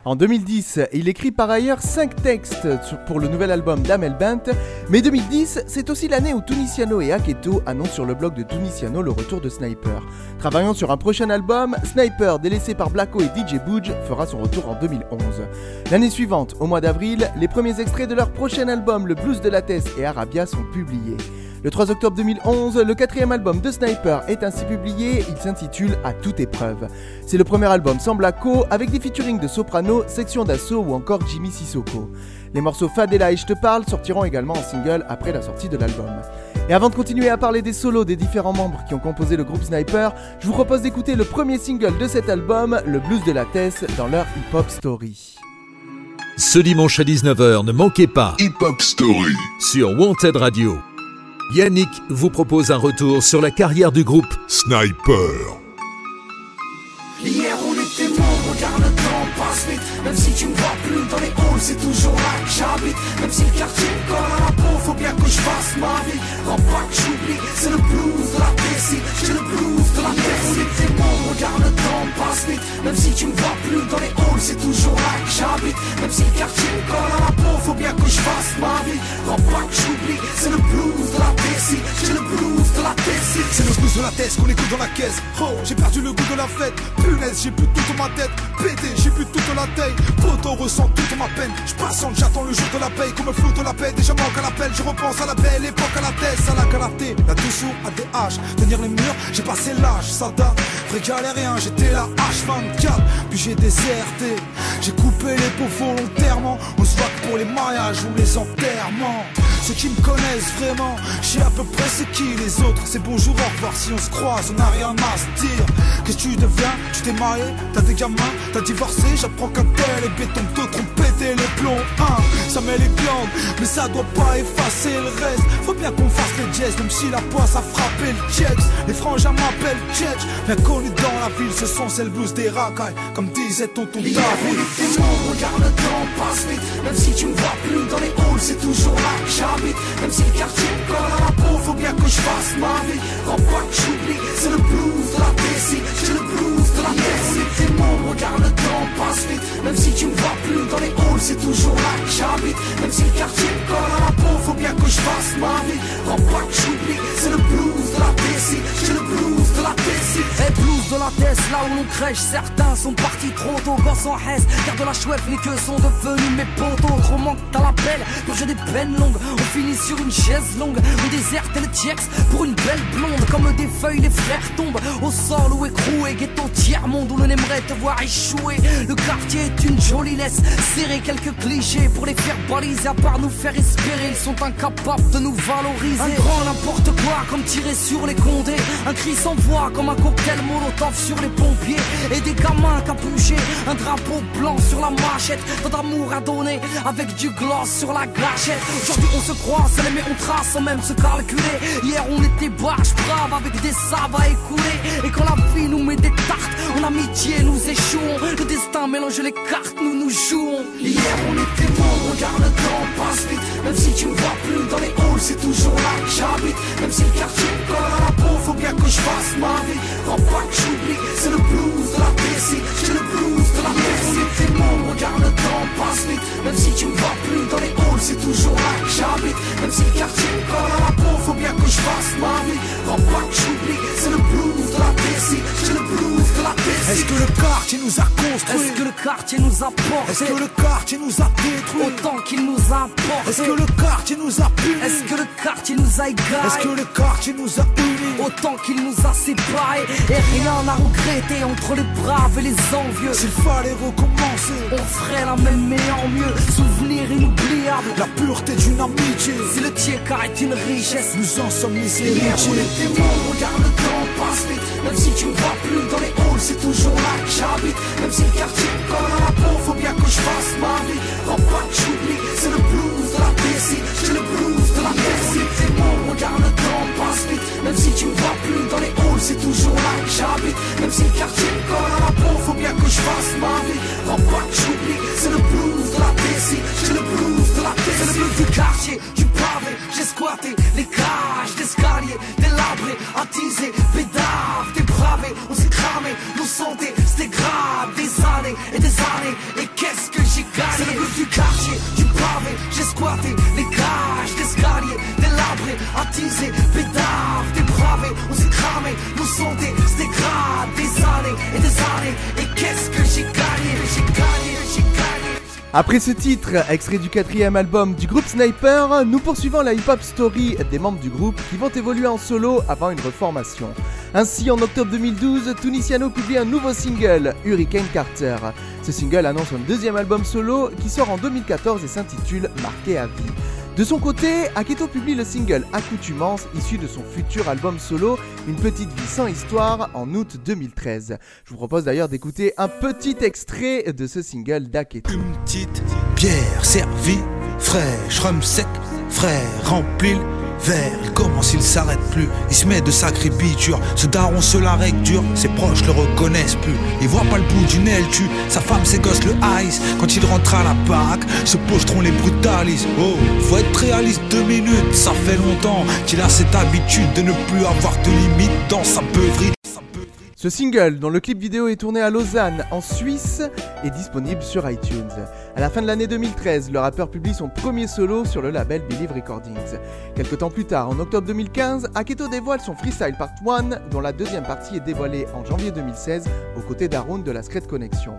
En 2010, il écrit par ailleurs 5 textes pour le nouvel album d'Amel Bent, mais 2010, c'est aussi l'année où Tunisiano et Aketo annoncent sur le blog de Tunisiano le retour de Sniper. Travaillant sur un prochain album, Sniper, délaissé par Blacko et DJ Bouge, fera son retour en 2011. L'année suivante, au mois d'avril, les premiers extraits de leur prochain album, Le Blues de la Tess et Arabia, sont publiés. Le 3 octobre 2011, le quatrième album de Sniper est ainsi publié, il s'intitule À toute épreuve. C'est le premier album sans Blacko, avec des featurings de Soprano, Section d'Assaut ou encore Jimmy Sissoko. Les morceaux Fadela et Je te parle sortiront également en single après la sortie de l'album. Et avant de continuer à parler des solos des différents membres qui ont composé le groupe Sniper, je vous propose d'écouter le premier single de cet album, le blues de la Tess, dans leur hip-hop story. Ce dimanche à 19h, ne manquez pas Hip Hop Story sur Wanted Radio. Yannick vous propose un retour sur la carrière du groupe Sniper. C'est toujours là que j'habite Même si le quartier colle à la peau, faut bien que je fasse ma vie Rends pas que j'oublie, c'est le blues de la Bessie J'ai le blues de la Bessie On était morts, regarde le temps passe vite Même si tu me vois plus dans les halls, c'est toujours là que j'habite Même si le quartier colle à la peau, faut bien que je fasse ma vie Rends pas que j'oublie, c'est le blues de la Bessie J'ai le blues de la Bessie C'est le blues de la tête qu'on écoute dans la caisse. Oh, j'ai perdu le goût de la fête. Punaise, j'ai plus tout dans ma tête. Pété, j'ai plus toute la taille. Poto ressent toute ma peine. Je patiente, j'attends le jour de la paye. Comme me flou de la paix, déjà manque à l'appel. Je repense à la belle époque, à la tête, à la calaté. La dessous, à des haches. Tenir les murs, j'ai passé l'âge, ça date. Vrai galérien, j'étais la H24. Puis j'ai déserté. J'ai coupé les pots volontairement. On se voit pour les mariages ou les enterrements. Ceux qui me connaissent vraiment, je à peu près c'est qui les autres. C'est bonjour, au revoir si on se croise, on n'a rien à se dire. Qu'est-ce que tu deviens? Tu t'es marié, t'as des gamins, t'as divorcé, j'apprends qu'un tel est béton, d'autres ont pété les plombs. Hein, ça met les glandes, mais ça doit pas effacer le reste. Faut bien qu'on fasse les jazz, même si la poisse a frappé le check. Les frangins m'appellent Check, bien connu dans la ville, ce sont c'est le blues des racailles, comme disait tonton David. regarde le temps passe vite Même si tu me vois plus dans les halls, c'est toujours là que j'habite Même si le quartier me colle à la peau, faut bien que je fasse ma vie Rends pas que j'oublie, c'est le blues de la Bessie J'ai le blues de la morts, regarde le temps passe vite. Même si tu me vois plus dans les halls, c'est toujours là que j'habite. Même si le quartier me colle à la peau, faut bien que je fasse ma vie. Rends pas que j'oublie, c'est le blues de la Bessie J'ai le blues de la Bessie Et blues de la tête, là où l'on crèche, certains sont partis trop tôt, gosse en haisse, car de la chouette, les queues sont devenus mes potos, trop manque à l'appel, pour j'ai des peines longues, on finit sur une chaise longue, on déserte le tiex pour une belle blonde, comme des feuilles, les frères tombent au sol ou écroués, ghetto tiers-monde où l'on aimerait te voir le quartier est une jolie laisse, serrer quelques clichés pour les faire baliser, à part nous faire espérer, ils sont incapables de nous valoriser, un grand n'importe quoi, comme tirer sur les condés, un cri sans voix, comme un cocktail molotov sur les pompiers, et des gamins capuchés, un drapeau blanc sur la machette, tant d'amour à donner, avec du gloss sur la gâchette. Aujourd'hui on se croise, mais on trace sans même se calculer. Hier on était barge braves avec des sables à écouler, et quand la vie nous met des tartes, en amitié nous Le destin mélange les cartes, nous nous jouons. Hier on était morts, regarde le temps passe vite. Même si tu me vois plus dans les halls, c'est toujours là que j'habite. Même si le quartier me colle à la peau, faut bien que je fasse ma vie. Rends pas que j'oublie, c'est le blues de la Bessie J'ai le blues de la Bessie On était morts, regarde le temps passe vite. Même si tu me vois plus dans les halls, c'est toujours là que j'habite. Même si le quartier me colle à la peau, faut bien que je fasse ma vie. Rends pas que j'oublie, c'est le blues de la Bessie J'ai le blues la Est-ce que le quartier nous a construit Est-ce que le quartier nous a porté Est-ce que le quartier nous a détruit Autant qu'il nous a porté Est-ce que le quartier nous a puni Est-ce que le quartier nous a égarés? Est-ce que le quartier nous a unis? Autant qu'il nous a séparés. Et rien n'a regretté entre les braves et les envieux. S'il fallait recommencer On ferait la même mais en mieux. Souvenir inoubliable. La pureté d'une amitié. Si le tiers est une richesse Nous en sommes les Hier héritiers. on était morts, regarde le temps passe vite. Même si tu me vois plus dans les c'est toujours là que j'habite. Même si le quartier colle à la peau, faut bien que je fasse ma vie. Rends pas que j'oublie, c'est le blues de la Bessie J'ai le blues de la Bessie On était morts, regarde le temps passe vite. Même si tu me vois plus dans les halls, c'est toujours là que j'habite. Même si le quartier colle à la peau, faut bien que je fasse ma vie. Rends pas que j'oublie, c'est le blues de la Bessie J'ai le blues de la Bessie C'est le blues du quartier, du pavé. J'ai squatté les cages d'escalier Délabrés, attisés, pédaves Dépravés, santé C'était grave, des années et des années. Et qu'est-ce que j'ai gagné? C'est le bluff du quartier, du pavé. J'ai squatté les cages, l'escalier Des labrés, attisés, pétards Des bravés, on s'est cramé Nos santé, c'était grave, des années et des années. Et qu'est-ce que j'ai gagné J'ai gagné, j'ai gagné. Après ce titre, extrait du quatrième album du groupe Sniper, nous poursuivons la hip-hop story des membres du groupe qui vont évoluer en solo avant une reformation. Ainsi, en octobre 2012, Tunisiano publie un nouveau single, Hurricane Carter. Ce single annonce un deuxième album solo qui sort en 2014 et s'intitule Marqué à vie. De son côté, Aketo publie le single Accoutumance, issu de son futur album solo, Une petite vie sans histoire, en août 2013. Je vous propose d'ailleurs d'écouter un petit extrait de ce single d'Aketo. petite bière servie, fraîche, rhum sec, rempli verre. Il commence, il s'arrête plus, il se met de sacrés bitures. Ce daron se la règle dure, ses proches le reconnaissent plus. Il voit pas le bout du nez, tue, sa femme, ses gosses le ice. Quand il rentre à la baraque, ce pochetron les brutalise. Oh, faut être réaliste deux minutes, ça fait longtemps qu'il a cette habitude de ne plus avoir de limite dans sa beuverie. Ce single, dont le clip vidéo est tourné à Lausanne, en Suisse, est disponible sur iTunes. À la fin de l'année 2013, le rappeur publie son premier solo sur le label Believe Recordings. Quelques temps plus tard, en octobre 2015, Aketo dévoile son Freestyle Part 1, dont la deuxième partie est dévoilée en janvier 2016 aux côtés d'Arun de la Secret Connection.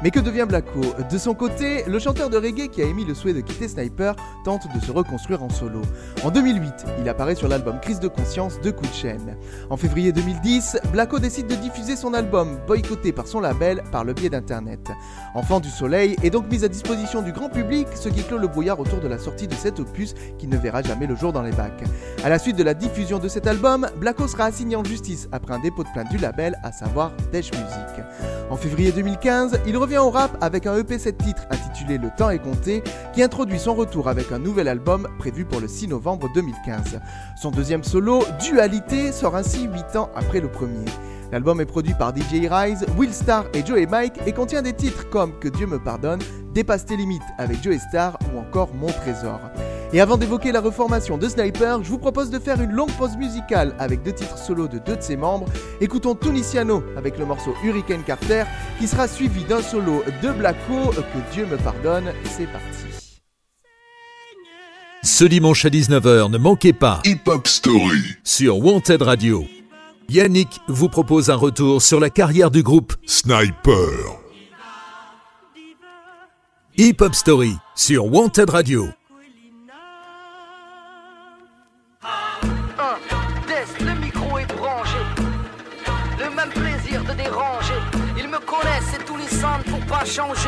Mais que devient Blacko? De son côté, le chanteur de reggae qui a émis le souhait de quitter Sniper tente de se reconstruire en solo. En 2008, il apparaît sur l'album Crise de conscience de Coup de. En février 2010, Blacko décide de diffuser son album, boycotté par son label par le biais d'internet. Enfant du soleil est donc mis à disposition du grand public, ce qui clôt le brouillard autour de la sortie de cet opus qui ne verra jamais le jour dans les bacs. À la suite de la diffusion de cet album, Blacko sera assigné en justice après un dépôt de plainte du label, à savoir Dash Music. En février 2015, il revient au rap avec un EP 7 titres intitulé Le temps est compté, qui introduit son retour avec un nouvel album prévu pour le 6 novembre 2015. Son deuxième solo, Dualité, sort ainsi 8 ans après le premier. L'album est produit par DJ Rise, Will Star et Joe et Mike et contient des titres comme Que Dieu me pardonne, Dépasse tes limites avec Joe Star ou encore Mon trésor. Et avant d'évoquer la reformation de Sniper, je vous propose de faire une longue pause musicale avec deux titres solo de deux de ses membres. Écoutons Tunisiano avec le morceau Hurricane Carter qui sera suivi d'un solo de Blacko, Que Dieu me pardonne. C'est parti. Ce dimanche à 19h, ne manquez pas Hip Hop Story sur Wanted Radio. Yannick vous propose un retour sur la carrière du groupe Sniper. Hip Hop Story sur Wanted Radio. Pour pas changer. Qu'on me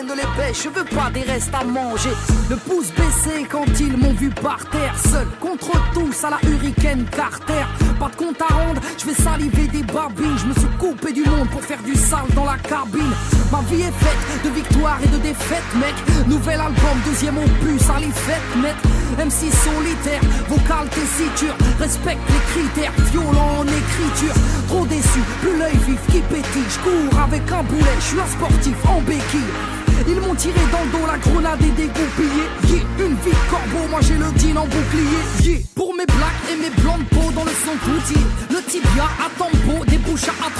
les pêches, je veux pas des restes à manger. Le pouce baissé quand ils m'ont vu par terre. Seul contre tous à la hurricane Carter. Pas de compte à rendre, je vais saliver des babines. Je me suis coupé du monde pour faire du sale dans la cabine. Ma vie est faite de victoires et de défaites, mec. Nouvel album, deuxième opus, à les fêtes, mec. MC solitaire, vocal tessiture, respecte les critères, violent en écriture. Trop déçu, plus l'œil vif qui pétille. Je cours avec un boulet, je suis un sportif en béquille. Ils m'ont tiré dans le dos la grenade et dégoupillé. Yeah, une vie corbeau, moi j'ai le deal en bouclier. Yeah, pour mes blacks et mes blancs de peau dans le son tout Le tibia à tampo, des bouches à.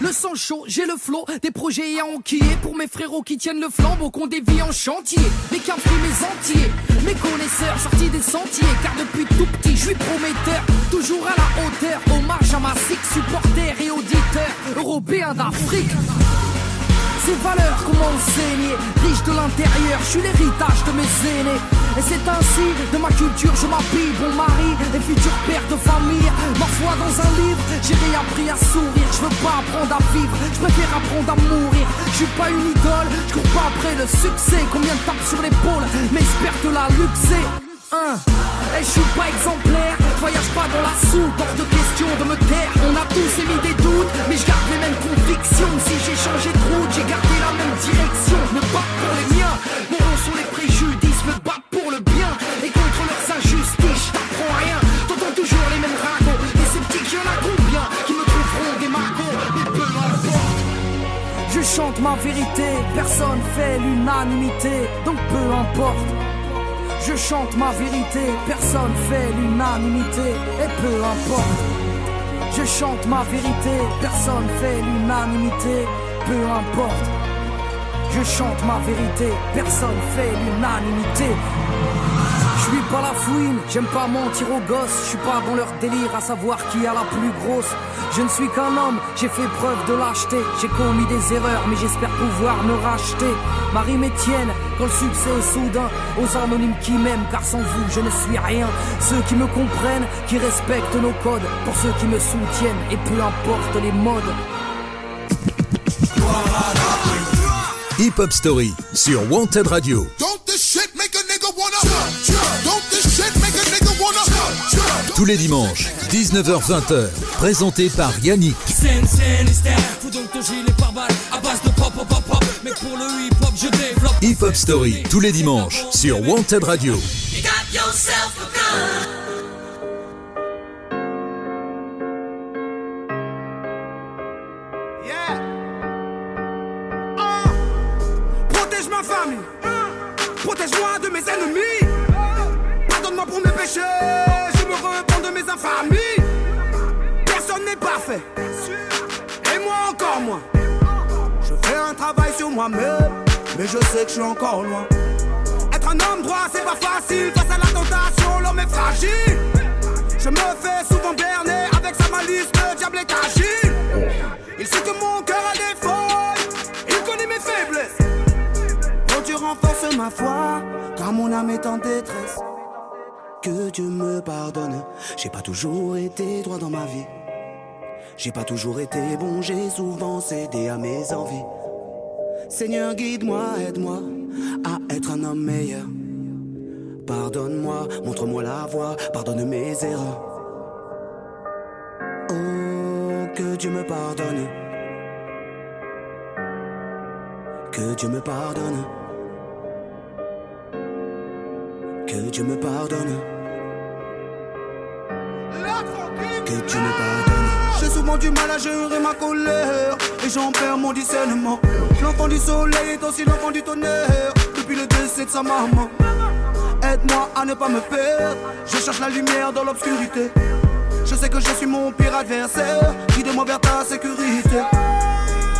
Le sang chaud, j'ai le flot, des projets à enquiller. Pour mes frérots qui tiennent le flambeau, qu'on dévie en chantier. Mes capris, mes entiers, mes connaisseurs sortis des sentiers. Car depuis tout petit, je suis prometteur. Toujours à la hauteur, hommage à ma six supporters et auditeurs européens d'Afrique. Ces valeurs qu'on m'a enseigné, riche de l'intérieur, je suis l'héritage de mes aînés. Et c'est ainsi, de ma culture, je m'habille, bon mari et futur père de famille. Ma foi dans un livre, j'ai réappris à sourire. Je veux pas apprendre à vivre, je préfère apprendre à mourir. Je suis pas une idole, je cours pas après le succès. Combien de tapes sur l'épaule, mais j'espère te la luxer. Hein. Et je suis pas exemplaire, voyage pas dans la soupe, hors de question de me taire. On a tous émis des doutes, mais je garde les mêmes convictions. Si j'ai changé de route, j'ai gardé la même direction. Me battre pour les miens, mon sur les préjudices, me battre pour le bien. Et contre leurs injustices, je t'apprends rien. T'entends toujours les mêmes ragots, et ces petits qu'il y en a combien qui me trouveront des margots, mais peu importe. Je chante ma vérité, personne fait l'unanimité, donc peu importe. Je chante ma vérité, personne fait l'unanimité, et peu importe. Je chante ma vérité, personne fait l'unanimité, peu importe. Je chante ma vérité, personne fait l'unanimité. Je suis pas la fouine, j'aime pas mentir aux gosses, je suis pas dans leur délire à savoir qui a la plus grosse. Je ne suis qu'un homme, j'ai fait preuve de lâcheté, j'ai commis des erreurs, mais j'espère pouvoir me racheter. Marie m'étienne, quand le succès est soudain, aux anonymes qui m'aiment, car sans vous je ne suis rien. Ceux qui me comprennent, qui respectent nos codes, pour ceux qui me soutiennent, et peu importe les modes. Hip Hop Story sur Wanted Radio. Don't Tous les dimanches, 19h-20h, présenté par Yannick. Hip Hop Story tous les dimanches sur Wanted Radio. Et moi encore moins. Je fais un travail sur moi-même. Mais je sais que je suis encore loin. Être un homme droit, c'est pas facile. Face à la tentation, l'homme est fragile. Je me fais souvent berner avec sa malice. Le diable est agile. Il sait que mon cœur a des failles. Il connaît mes faiblesses. Oh, Dieu renforce ma foi, car mon âme est en détresse. Que Dieu me pardonne. J'ai pas toujours été droit dans ma vie. J'ai pas toujours été bon, j'ai souvent cédé à mes envies. Seigneur, guide-moi, aide-moi à être un homme meilleur. Pardonne-moi, montre-moi la voie, pardonne mes erreurs. Oh, que Dieu me pardonne. Que Dieu me pardonne. Que Dieu me pardonne. Que Dieu me pardonne. J'ai souvent du mal à gérer ma colère et j'en perds mon discernement. L'enfant du soleil est aussi l'enfant du tonnerre depuis le décès de sa maman. Aide-moi à ne pas me perdre. Je cherche la lumière dans l'obscurité. Je sais que je suis mon pire adversaire. Guide-moi vers ta sécurité.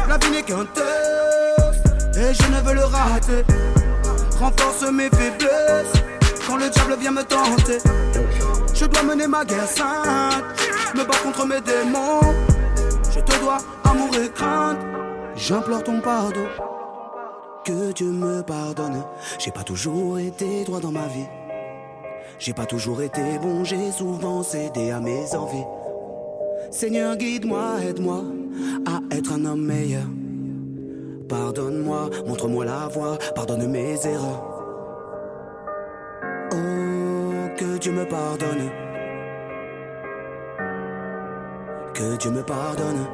La vie n'est qu'un test et je ne veux le rater. Renforce mes faiblesses quand le diable vient me tenter. Je dois mener ma guerre sainte, me battre contre mes démons. Je te dois amour et crainte. J'implore ton pardon. Que Dieu me pardonne. J'ai pas toujours été droit dans ma vie. J'ai pas toujours été bon, j'ai souvent cédé à mes envies. Seigneur, guide-moi, aide-moi à être un homme meilleur. Pardonne-moi, montre-moi la voie, pardonne mes erreurs. Oh, que Dieu me pardonne. Que Dieu me pardonne.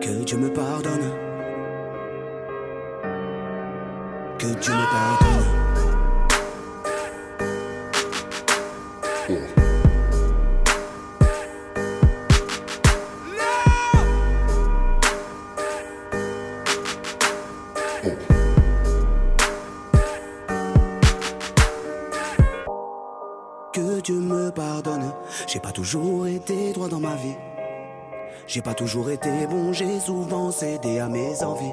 Que Dieu me pardonne. Que Dieu me pardonne. Toujours été droit dans ma vie. J'ai pas toujours été bon, j'ai souvent cédé à mes envies.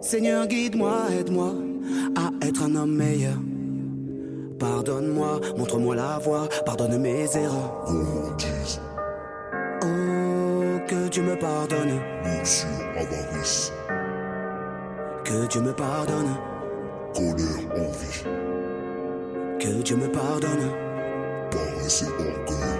Seigneur, guide-moi, aide-moi à être un homme meilleur. Pardonne-moi, montre-moi la voie, pardonne mes erreurs. Oh, que Dieu me pardonne. Que Dieu me pardonne. Que Dieu me pardonne. paresse orgueil.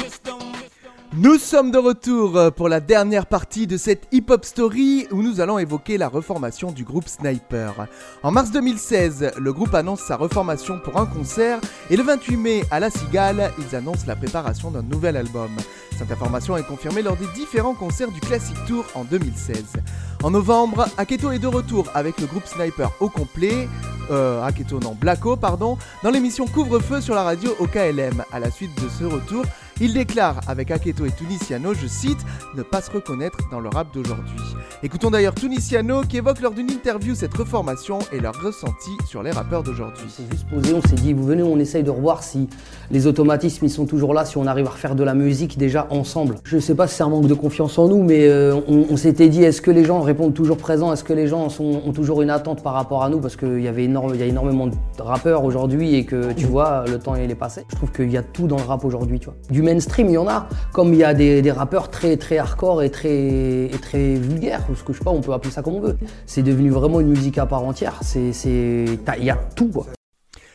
Nous sommes de retour euh, pour la dernière partie de cette hip-hop story où nous allons évoquer la reformation du groupe Sniper. En mars 2016, le groupe annonce sa reformation pour un concert et le 28 mai à La Cigale, ils annoncent la préparation d'un nouvel album. Cette information est confirmée lors des différents concerts du Classic Tour en 2016. En novembre, Aketo est de retour avec le groupe Sniper au complet, euh, Aketo non, Blacko pardon, dans l'émission Couvre-feu sur la radio au KLM. À la suite de ce retour, Il déclare avec Aketo et Tunisiano, je cite, ne pas se reconnaître dans le rap d'aujourd'hui. Écoutons d'ailleurs Tunisiano qui évoque lors d'une interview cette reformation et leur ressenti sur les rappeurs d'aujourd'hui. C'est juste posé, on s'est dit, vous venez, on essaye de revoir si les automatismes ils sont toujours là, si on arrive à refaire de la musique déjà ensemble. Je sais pas si c'est un manque de confiance en nous, mais euh, on, on s'était dit, est-ce que les gens répondent toujours présents? Est-ce que les gens sont- ont toujours une attente par rapport à nous? Parce qu'il y avait énorme, il y a énormément de rappeurs aujourd'hui et que tu vois, le temps il est passé. Je trouve qu'il y a tout dans le rap aujourd'hui, tu vois. Du mainstream, il y en a, comme il y a des, rappeurs très très hardcore et très, et très vulgaires, ou ce que je sais pas, on peut appeler ça comme on veut. C'est devenu vraiment une musique à part entière. C'est, il y a tout quoi.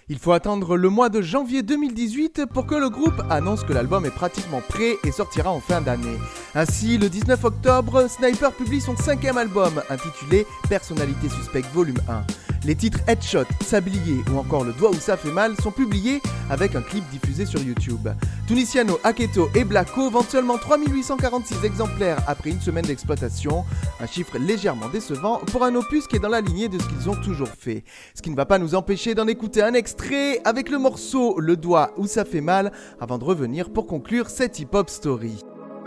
Il faut attendre le mois de janvier 2018 pour que le groupe annonce que l'album est pratiquement prêt et sortira en fin d'année. Ainsi, le 19 octobre, Sniper publie son cinquième album intitulé Personnalité suspecte volume 1. Les titres Headshot, Sablier ou encore Le doigt où ça fait mal sont publiés avec un clip diffusé sur YouTube. Tunisiano, Aketo et Blacko vendent seulement 3846 exemplaires après une semaine d'exploitation, un chiffre légèrement décevant pour un opus qui est dans la lignée de ce qu'ils ont toujours fait. Ce qui ne va pas nous empêcher d'en écouter un extrait avec le morceau Le doigt où ça fait mal avant de revenir pour conclure cette hip-hop story.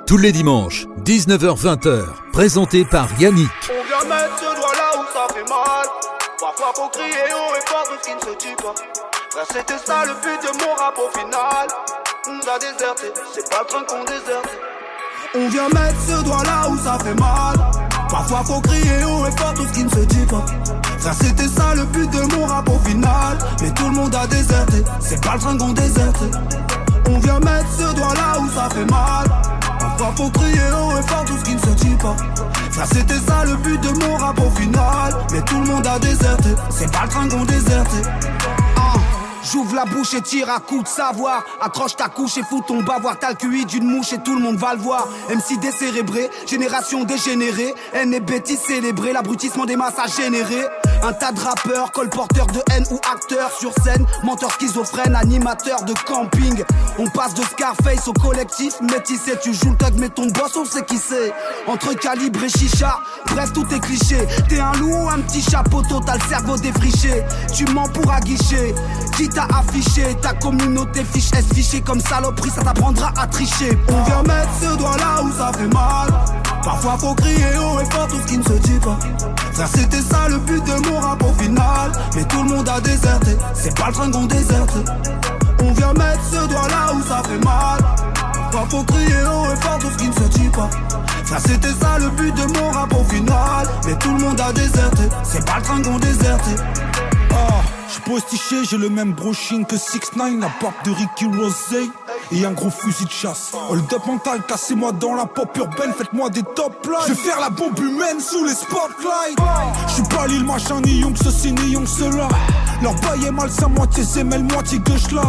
Tous les dimanches, 19h-20h, présenté par Yannick. On vient mettre ce doigt là où ça fait mal. Parfois faut crier haut et fort ce qui ne se dit pas. Frère, c'était ça le but de mon rap au final. On a déserté, c'est pas le train qu'on déserte. On vient mettre ce doigt là où ça fait mal. Parfois faut crier haut et fort tout ce qui ne se dit pas. Ça c'était ça le but de mon rap au final. Mais tout le monde a déserté, c'est pas le train qu'on déserte. On vient mettre ce doigt là où ça fait mal. Parfois faut crier haut et fort tout ce qui ne se dit pas. Ça c'était ça le but de mon rap final. Mais tout le monde a déserté, c'est pas le train qu'on déserte. J'ouvre la bouche et tire à coups de savoir. Accroche ta couche et fous ton bavoir. T'as le QI d'une mouche et tout le monde va le voir. MC décérébré, génération dégénérée. Haine et bêtises célébrées, l'abrutissement des masses a généré. Un tas de rappeurs, colporteurs de haine ou acteurs sur scène. Menteurs schizophrènes, animateurs de camping. On passe de Scarface au collectif métissé. Tu joues le thug, mais ton boss, on sait qui c'est. Entre calibre et chicha, bref, tout est cliché. T'es un loup ou un petit chapeau, t'as le cerveau défriché. Tu mens pour aguicher. Qui t'a affiché Ta communauté fiche S fiché comme saloperie, ça t'apprendra à tricher. On vient mettre ce doigt là où ça fait mal. Parfois faut crier haut et fort tout ce qui ne se dit pas. Ça c'était ça le but de mon rap au final. Mais tout le monde a déserté, c'est pas le train qu'on déserte. On vient mettre ce doigt là où ça fait mal. Parfois faut crier haut et fort tout ce qui ne se dit pas. Ça c'était ça le but de mon rap au final. Mais tout le monde a déserté, c'est pas le train qu'on déserte. Ah, j'suis postiché, j'ai le même brushing que 6 9 la barbe de Ricky Rosé et un gros fusil de chasse. Hold up mental, cassez-moi dans la pop urbaine, faites-moi des top lines. Je vais faire la bombe humaine sous les spotlights. J'suis pas l'île machin, ni Young ceci, ni Young cela. Leur bail est malsain, moitié semelle, moitié gauche là.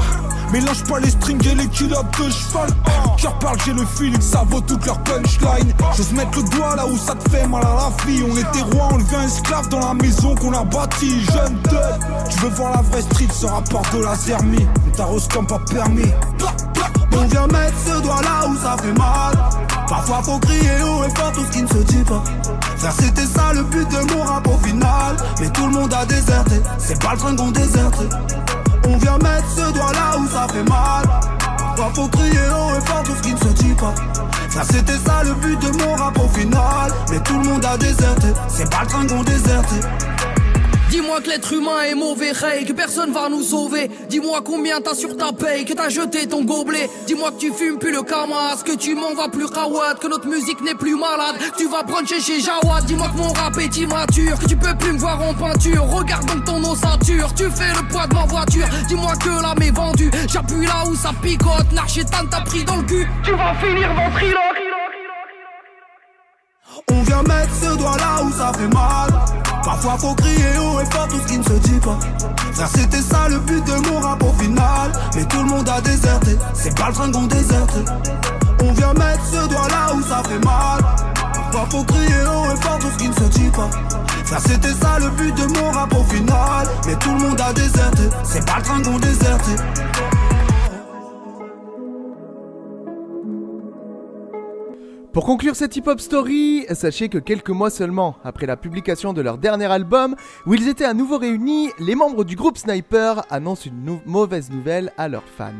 Mélange pas les strings et les culottes de cheval. Cœur parle, j'ai le feeling, ça vaut toute leur punchline. J'ose mettre le doigt là où ça te fait mal à la vie. On était rois, on devient esclave dans la maison qu'on a bâtie. Jeune thug, tu veux voir la vraie street, ce rapport de la zermie. On t'arrose comme pas permis. On vient mettre ce doigt là où ça fait mal. Parfois faut crier haut et fort tout ce qui ne se dit pas. Ça c'était ça le but de mon rap final. Mais tout le monde a déserté, c'est pas le train qu'on déserte. On vient mettre ce doigt là où ça fait mal. Parfois faut crier haut et fort tout ce qui ne se dit pas. Ça c'était ça le but de mon rap final. Mais tout le monde a déserté, c'est pas le train qu'on déserte. Dis-moi que l'être humain est mauvais, Ray, que personne va nous sauver. Dis-moi combien t'as sur ta paye, que t'as jeté ton gobelet. Dis-moi que tu fumes plus le kamas, que tu m'en vas plus rawad, que notre musique n'est plus malade. Tu vas bruncher chez Jawad. Dis-moi que mon rap est immature, que tu peux plus me voir en peinture. Regarde donc ton ossature, tu fais le poids de ma voiture. Dis-moi que l'âme est vendue, j'appuie là où ça picote. L'archétane t'a pris dans le cul, tu vas finir ventriloque. On vient mettre ce doigt là où ça fait mal. Parfois faut crier haut et fort tout ce qui ne se dit pas. Ça c'était ça le but de mon rap au final. Mais tout le monde a déserté, c'est pas le train qu'on déserte. On vient mettre ce doigt là où ça fait mal. Parfois faut crier haut et fort tout ce qui ne se dit pas. Ça c'était ça le but de mon rap au final. Mais tout le monde a déserté, c'est pas le train qu'on Pour conclure cette hip-hop story, sachez que quelques mois seulement après la publication de leur dernier album, où ils étaient à nouveau réunis, les membres du groupe Sniper annoncent une mauvaise nouvelle à leurs fans.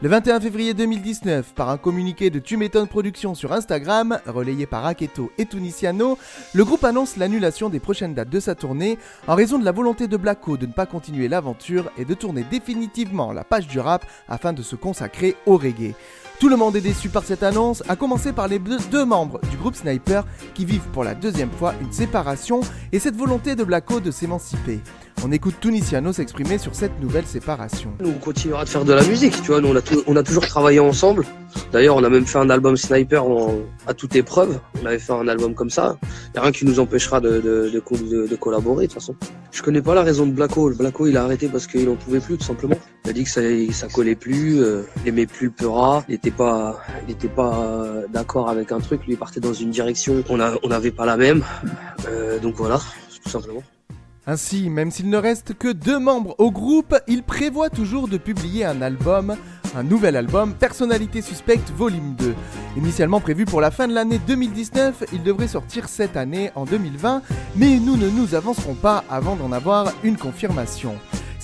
Le 21 février 2019, par un communiqué de Tu m'étonnes Productions sur Instagram, relayé par Aketo et Tunisiano, le groupe annonce l'annulation des prochaines dates de sa tournée en raison de la volonté de Blacko de ne pas continuer l'aventure et de tourner définitivement la page du rap afin de se consacrer au reggae. Tout le monde est déçu par cette annonce, à commencer par les deux membres du groupe Sniper qui vivent pour la deuxième fois une séparation et cette volonté de Blacko de s'émanciper. On écoute Tunisiano s'exprimer sur cette nouvelle séparation. Nous, on continuera de faire de la musique, tu vois. Nous, on a, toujours travaillé ensemble. D'ailleurs, on a même fait un album Sniper en- à toute épreuve. On avait fait un album comme ça. Il a rien qui nous empêchera de, de, de, co- de- de collaborer, de toute façon. Je connais pas la raison de Blacko. Blacko, il a arrêté parce qu'il en pouvait plus, tout simplement. Il a dit que ça, ça collait plus, euh, il aimait plus le Peura. Il était pas, il pas euh, d'accord avec un truc. Lui, il partait dans une direction. On n'avait pas la même. Euh, donc voilà, tout simplement. Ainsi, même s'il ne reste que deux membres au groupe, il prévoit toujours de publier un album, un nouvel album, Personnalité Suspecte Volume 2. Initialement prévu pour la fin de l'année 2019, il devrait sortir cette année en 2020, mais nous ne nous avancerons pas avant d'en avoir une confirmation.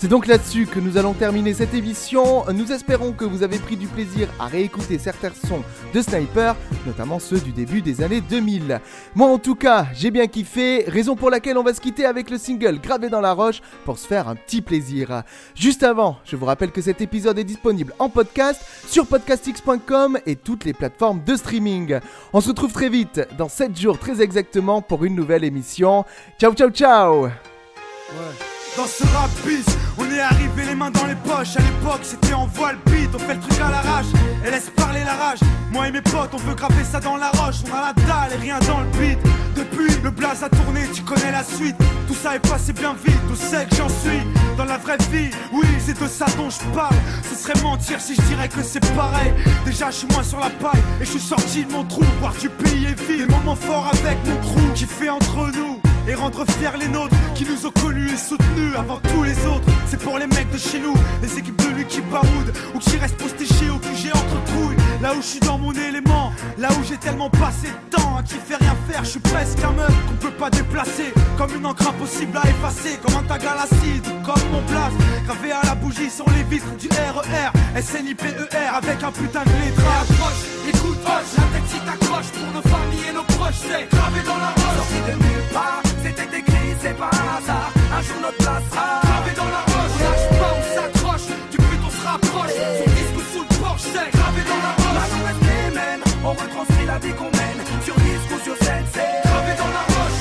C'est donc là-dessus que nous allons terminer cette émission. Nous espérons que vous avez pris du plaisir à réécouter certains sons de Sniper, notamment ceux du début des années 2000. Moi en tout cas, j'ai bien kiffé, raison pour laquelle on va se quitter avec le single Gravé dans la roche pour se faire un petit plaisir. Juste avant, je vous rappelle que cet épisode est disponible en podcast sur podcastx.com et toutes les plateformes de streaming. On se retrouve très vite, dans 7 jours très exactement, pour une nouvelle émission. Ciao ciao ciao Dans ce rap on est arrivé les mains dans les poches. À l'époque, c'était en voile beat, on fait le truc à l'arrache et laisse parler la rage. Moi et mes potes, on veut graver ça dans la roche. On a la dalle et rien dans le beat. Depuis, le blaze a tourné, tu connais la suite. Tout ça est passé bien vite, tout sait que j'en suis. Dans la vraie vie, oui, c'est de ça dont je parle. Ce serait mentir si je dirais que c'est pareil. Déjà, je suis moins sur la paille et je suis sorti de mon trou. Voir du pays et vivre des moments forts avec mon crew qui fait entre nous et rendre fiers les nôtres qui nous ont connus et soutenus avant tous les autres. C'est pour les mecs de chez nous, les équipes de lui qui baroudent ou qui restent postichés au QG entre trouilles. Là où je suis dans mon élément, là où j'ai tellement passé de temps à qui fait rien faire, je suis presque un meuf qu'on peut pas déplacer. Comme une encre impossible à effacer, comme un tag à l'acide, comme mon place. Gravé à la bougie sur les vitres du RER, SNIPER avec un putain de lettre. Approche, écoute, hoche, la tête si t'accroche pour nos familles et nos proches, c'est gravé dans la roche. Sorti de nulle part, c'était écrit, c'est pas un hasard. Un jour notre place sera gravé dans la roche. On lâche pas, on s'accroche, du but on se rapproche. Sur disque ou sous le porche, c'est gravé dans la roche. On retranscrit la vie qu'on mène. Sur disque ou sur scène, c'est gravé dans la roche.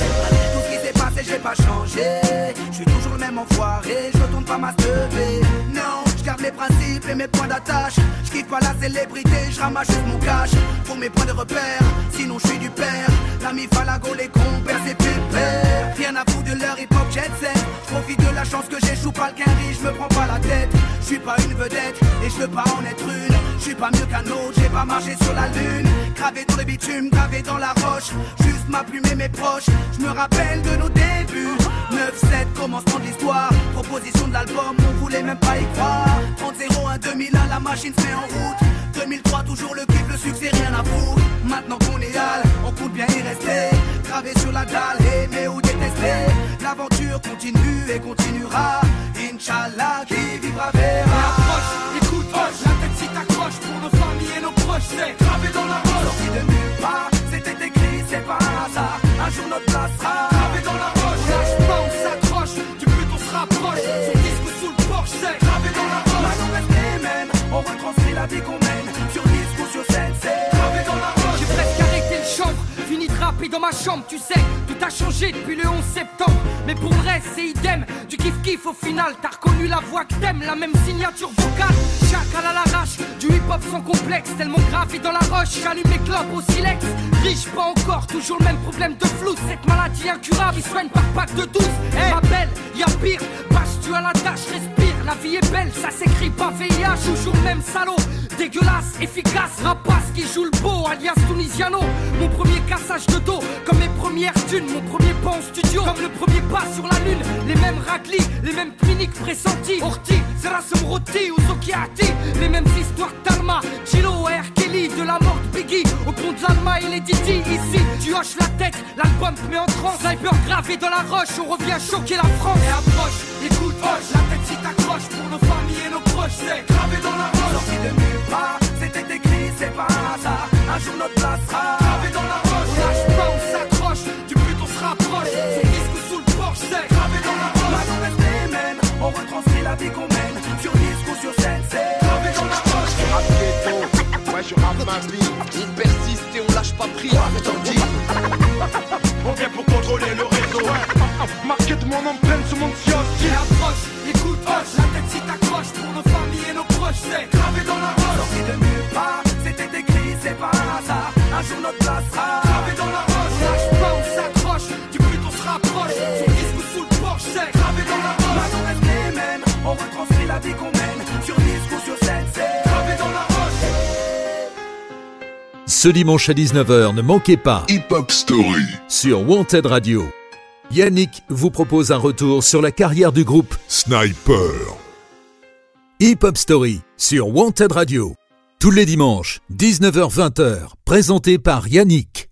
Tout ce qui s'est passé, j'ai pas changé. Je suis toujours le même enfoiré, je retourne pas ma. Non, je garde mes principes et mes points d'attache. Je kiffe pas la célébrité, je ramasse juste mon cash pour mes points de repère. Sinon, je suis du père. L'ami Falago, les compères, c'est pépère. Rien à foutre de leur hip hop jet set. Profite de la chance que j'échoue pas le quinri, je me prends pas la tête. Je suis pas une vedette et je veux pas en être une. Je suis pas mieux qu'un autre, j'ai pas marché sur la lune. Gravé dans le bitume, gravé dans la roche. Juste ma plume et mes proches. Je me rappelle de nos débuts. 9-7, commencement de l'histoire. Proposition de l'album, on voulait même pas y croire. 30-01, 2001, la machine se met en route. 2003, toujours le kiff, le succès, rien à foutre. Maintenant qu'on est hal, on compte bien y rester. Gravé sur la dalle, aimer ou détester? L'aventure continue et continuera. Inch'Allah, qui vivra verra. Proches, c'est gravé dans la roche. Sorti de nulle part, c'était écrit, c'est pas un hasard. Un jour notre place sera gravé dans la roche. On lâche pas, on s'accroche, du but on se rapproche. Sur disque ou sous le porche, c'est gravé dans la roche. Maintenant reste les mêmes, on retranscrit la vie qu'on mène. Sur disque ou sur scène, c'est gravé dans la roche. J'ai presque arrêté le chambre, fini de rapper dans ma chambre, tu sais, a changé depuis le 11 septembre. Mais pour le reste, c'est idem, du kiff kiff au final. T'as reconnu la voix que t'aimes, la même signature vocale. Chacal à l'arrache, du hip hop sans complexe, tellement gravé dans la roche. J'allume les clopes au silex, riche pas encore, toujours le même problème de flou. Cette maladie incurable qui soigne par pack de 12. Eh, ma belle, y'a pire, bâche tu à la tâche, respire. La vie est belle, ça s'écrit pas VIH, toujours le même salaud. Dégueulasse, efficace, rapace qui joue le beau, alias Tunisiano. Mon premier cassage de dos, comme mes premières thunes, mon premier pas en studio, comme le premier pas sur la lune. Les mêmes raclis, les mêmes cliniques pressentis. Orti, Zerasum Roti ou Zokiati, les mêmes histoires d'Arma, Chilo, R. De la mort de Biggie. Au pont de l'Alma et les Didi. Ici, tu hoches la tête, l'album te met en transe. Sniper gravé dans la roche, on revient choquer la France. Et approche, écoute, hoche, la tête si t'accroches pour nos familles et nos proches. C'est gravé dans la roche. Sorti de nulle part, c'était écrit, c'est pas un hasard. Un jour notre place sera gravé dans la roche. On lâche pas, on s'accroche, du but on se rapproche. Son disque sous le porche, c'est gravé dans la roche. Mêmes, on retranscrit la vie qu'on mène. Ouais je rappe ma vie On persiste et on lâche pas prise. *laughs* On vient pour contrôler le réseau. *laughs* Marquette mon empreinte sur mon Et approche, écoute, hoche, la tête si t'accroches pour nos familles et nos proches, c'est gravé dans la roche. Sorti de nulle part, c'était écrit, c'est pas un hasard. Un jour notre place sera gravé dans la roche. On lâche pas, on s'accroche, du but on se rapproche. Son disque ou sous le porche, c'est gravé dans la roche. Maintenant reste les mêmes, on retranscrit la vie qu'on Ce dimanche à 19h, ne manquez pas Hip Hop Story sur Wanted Radio. Yannick vous propose un retour sur la carrière du groupe Sniper. Hip Hop Story sur Wanted Radio. Tous les dimanches, 19h-20h, présenté par Yannick.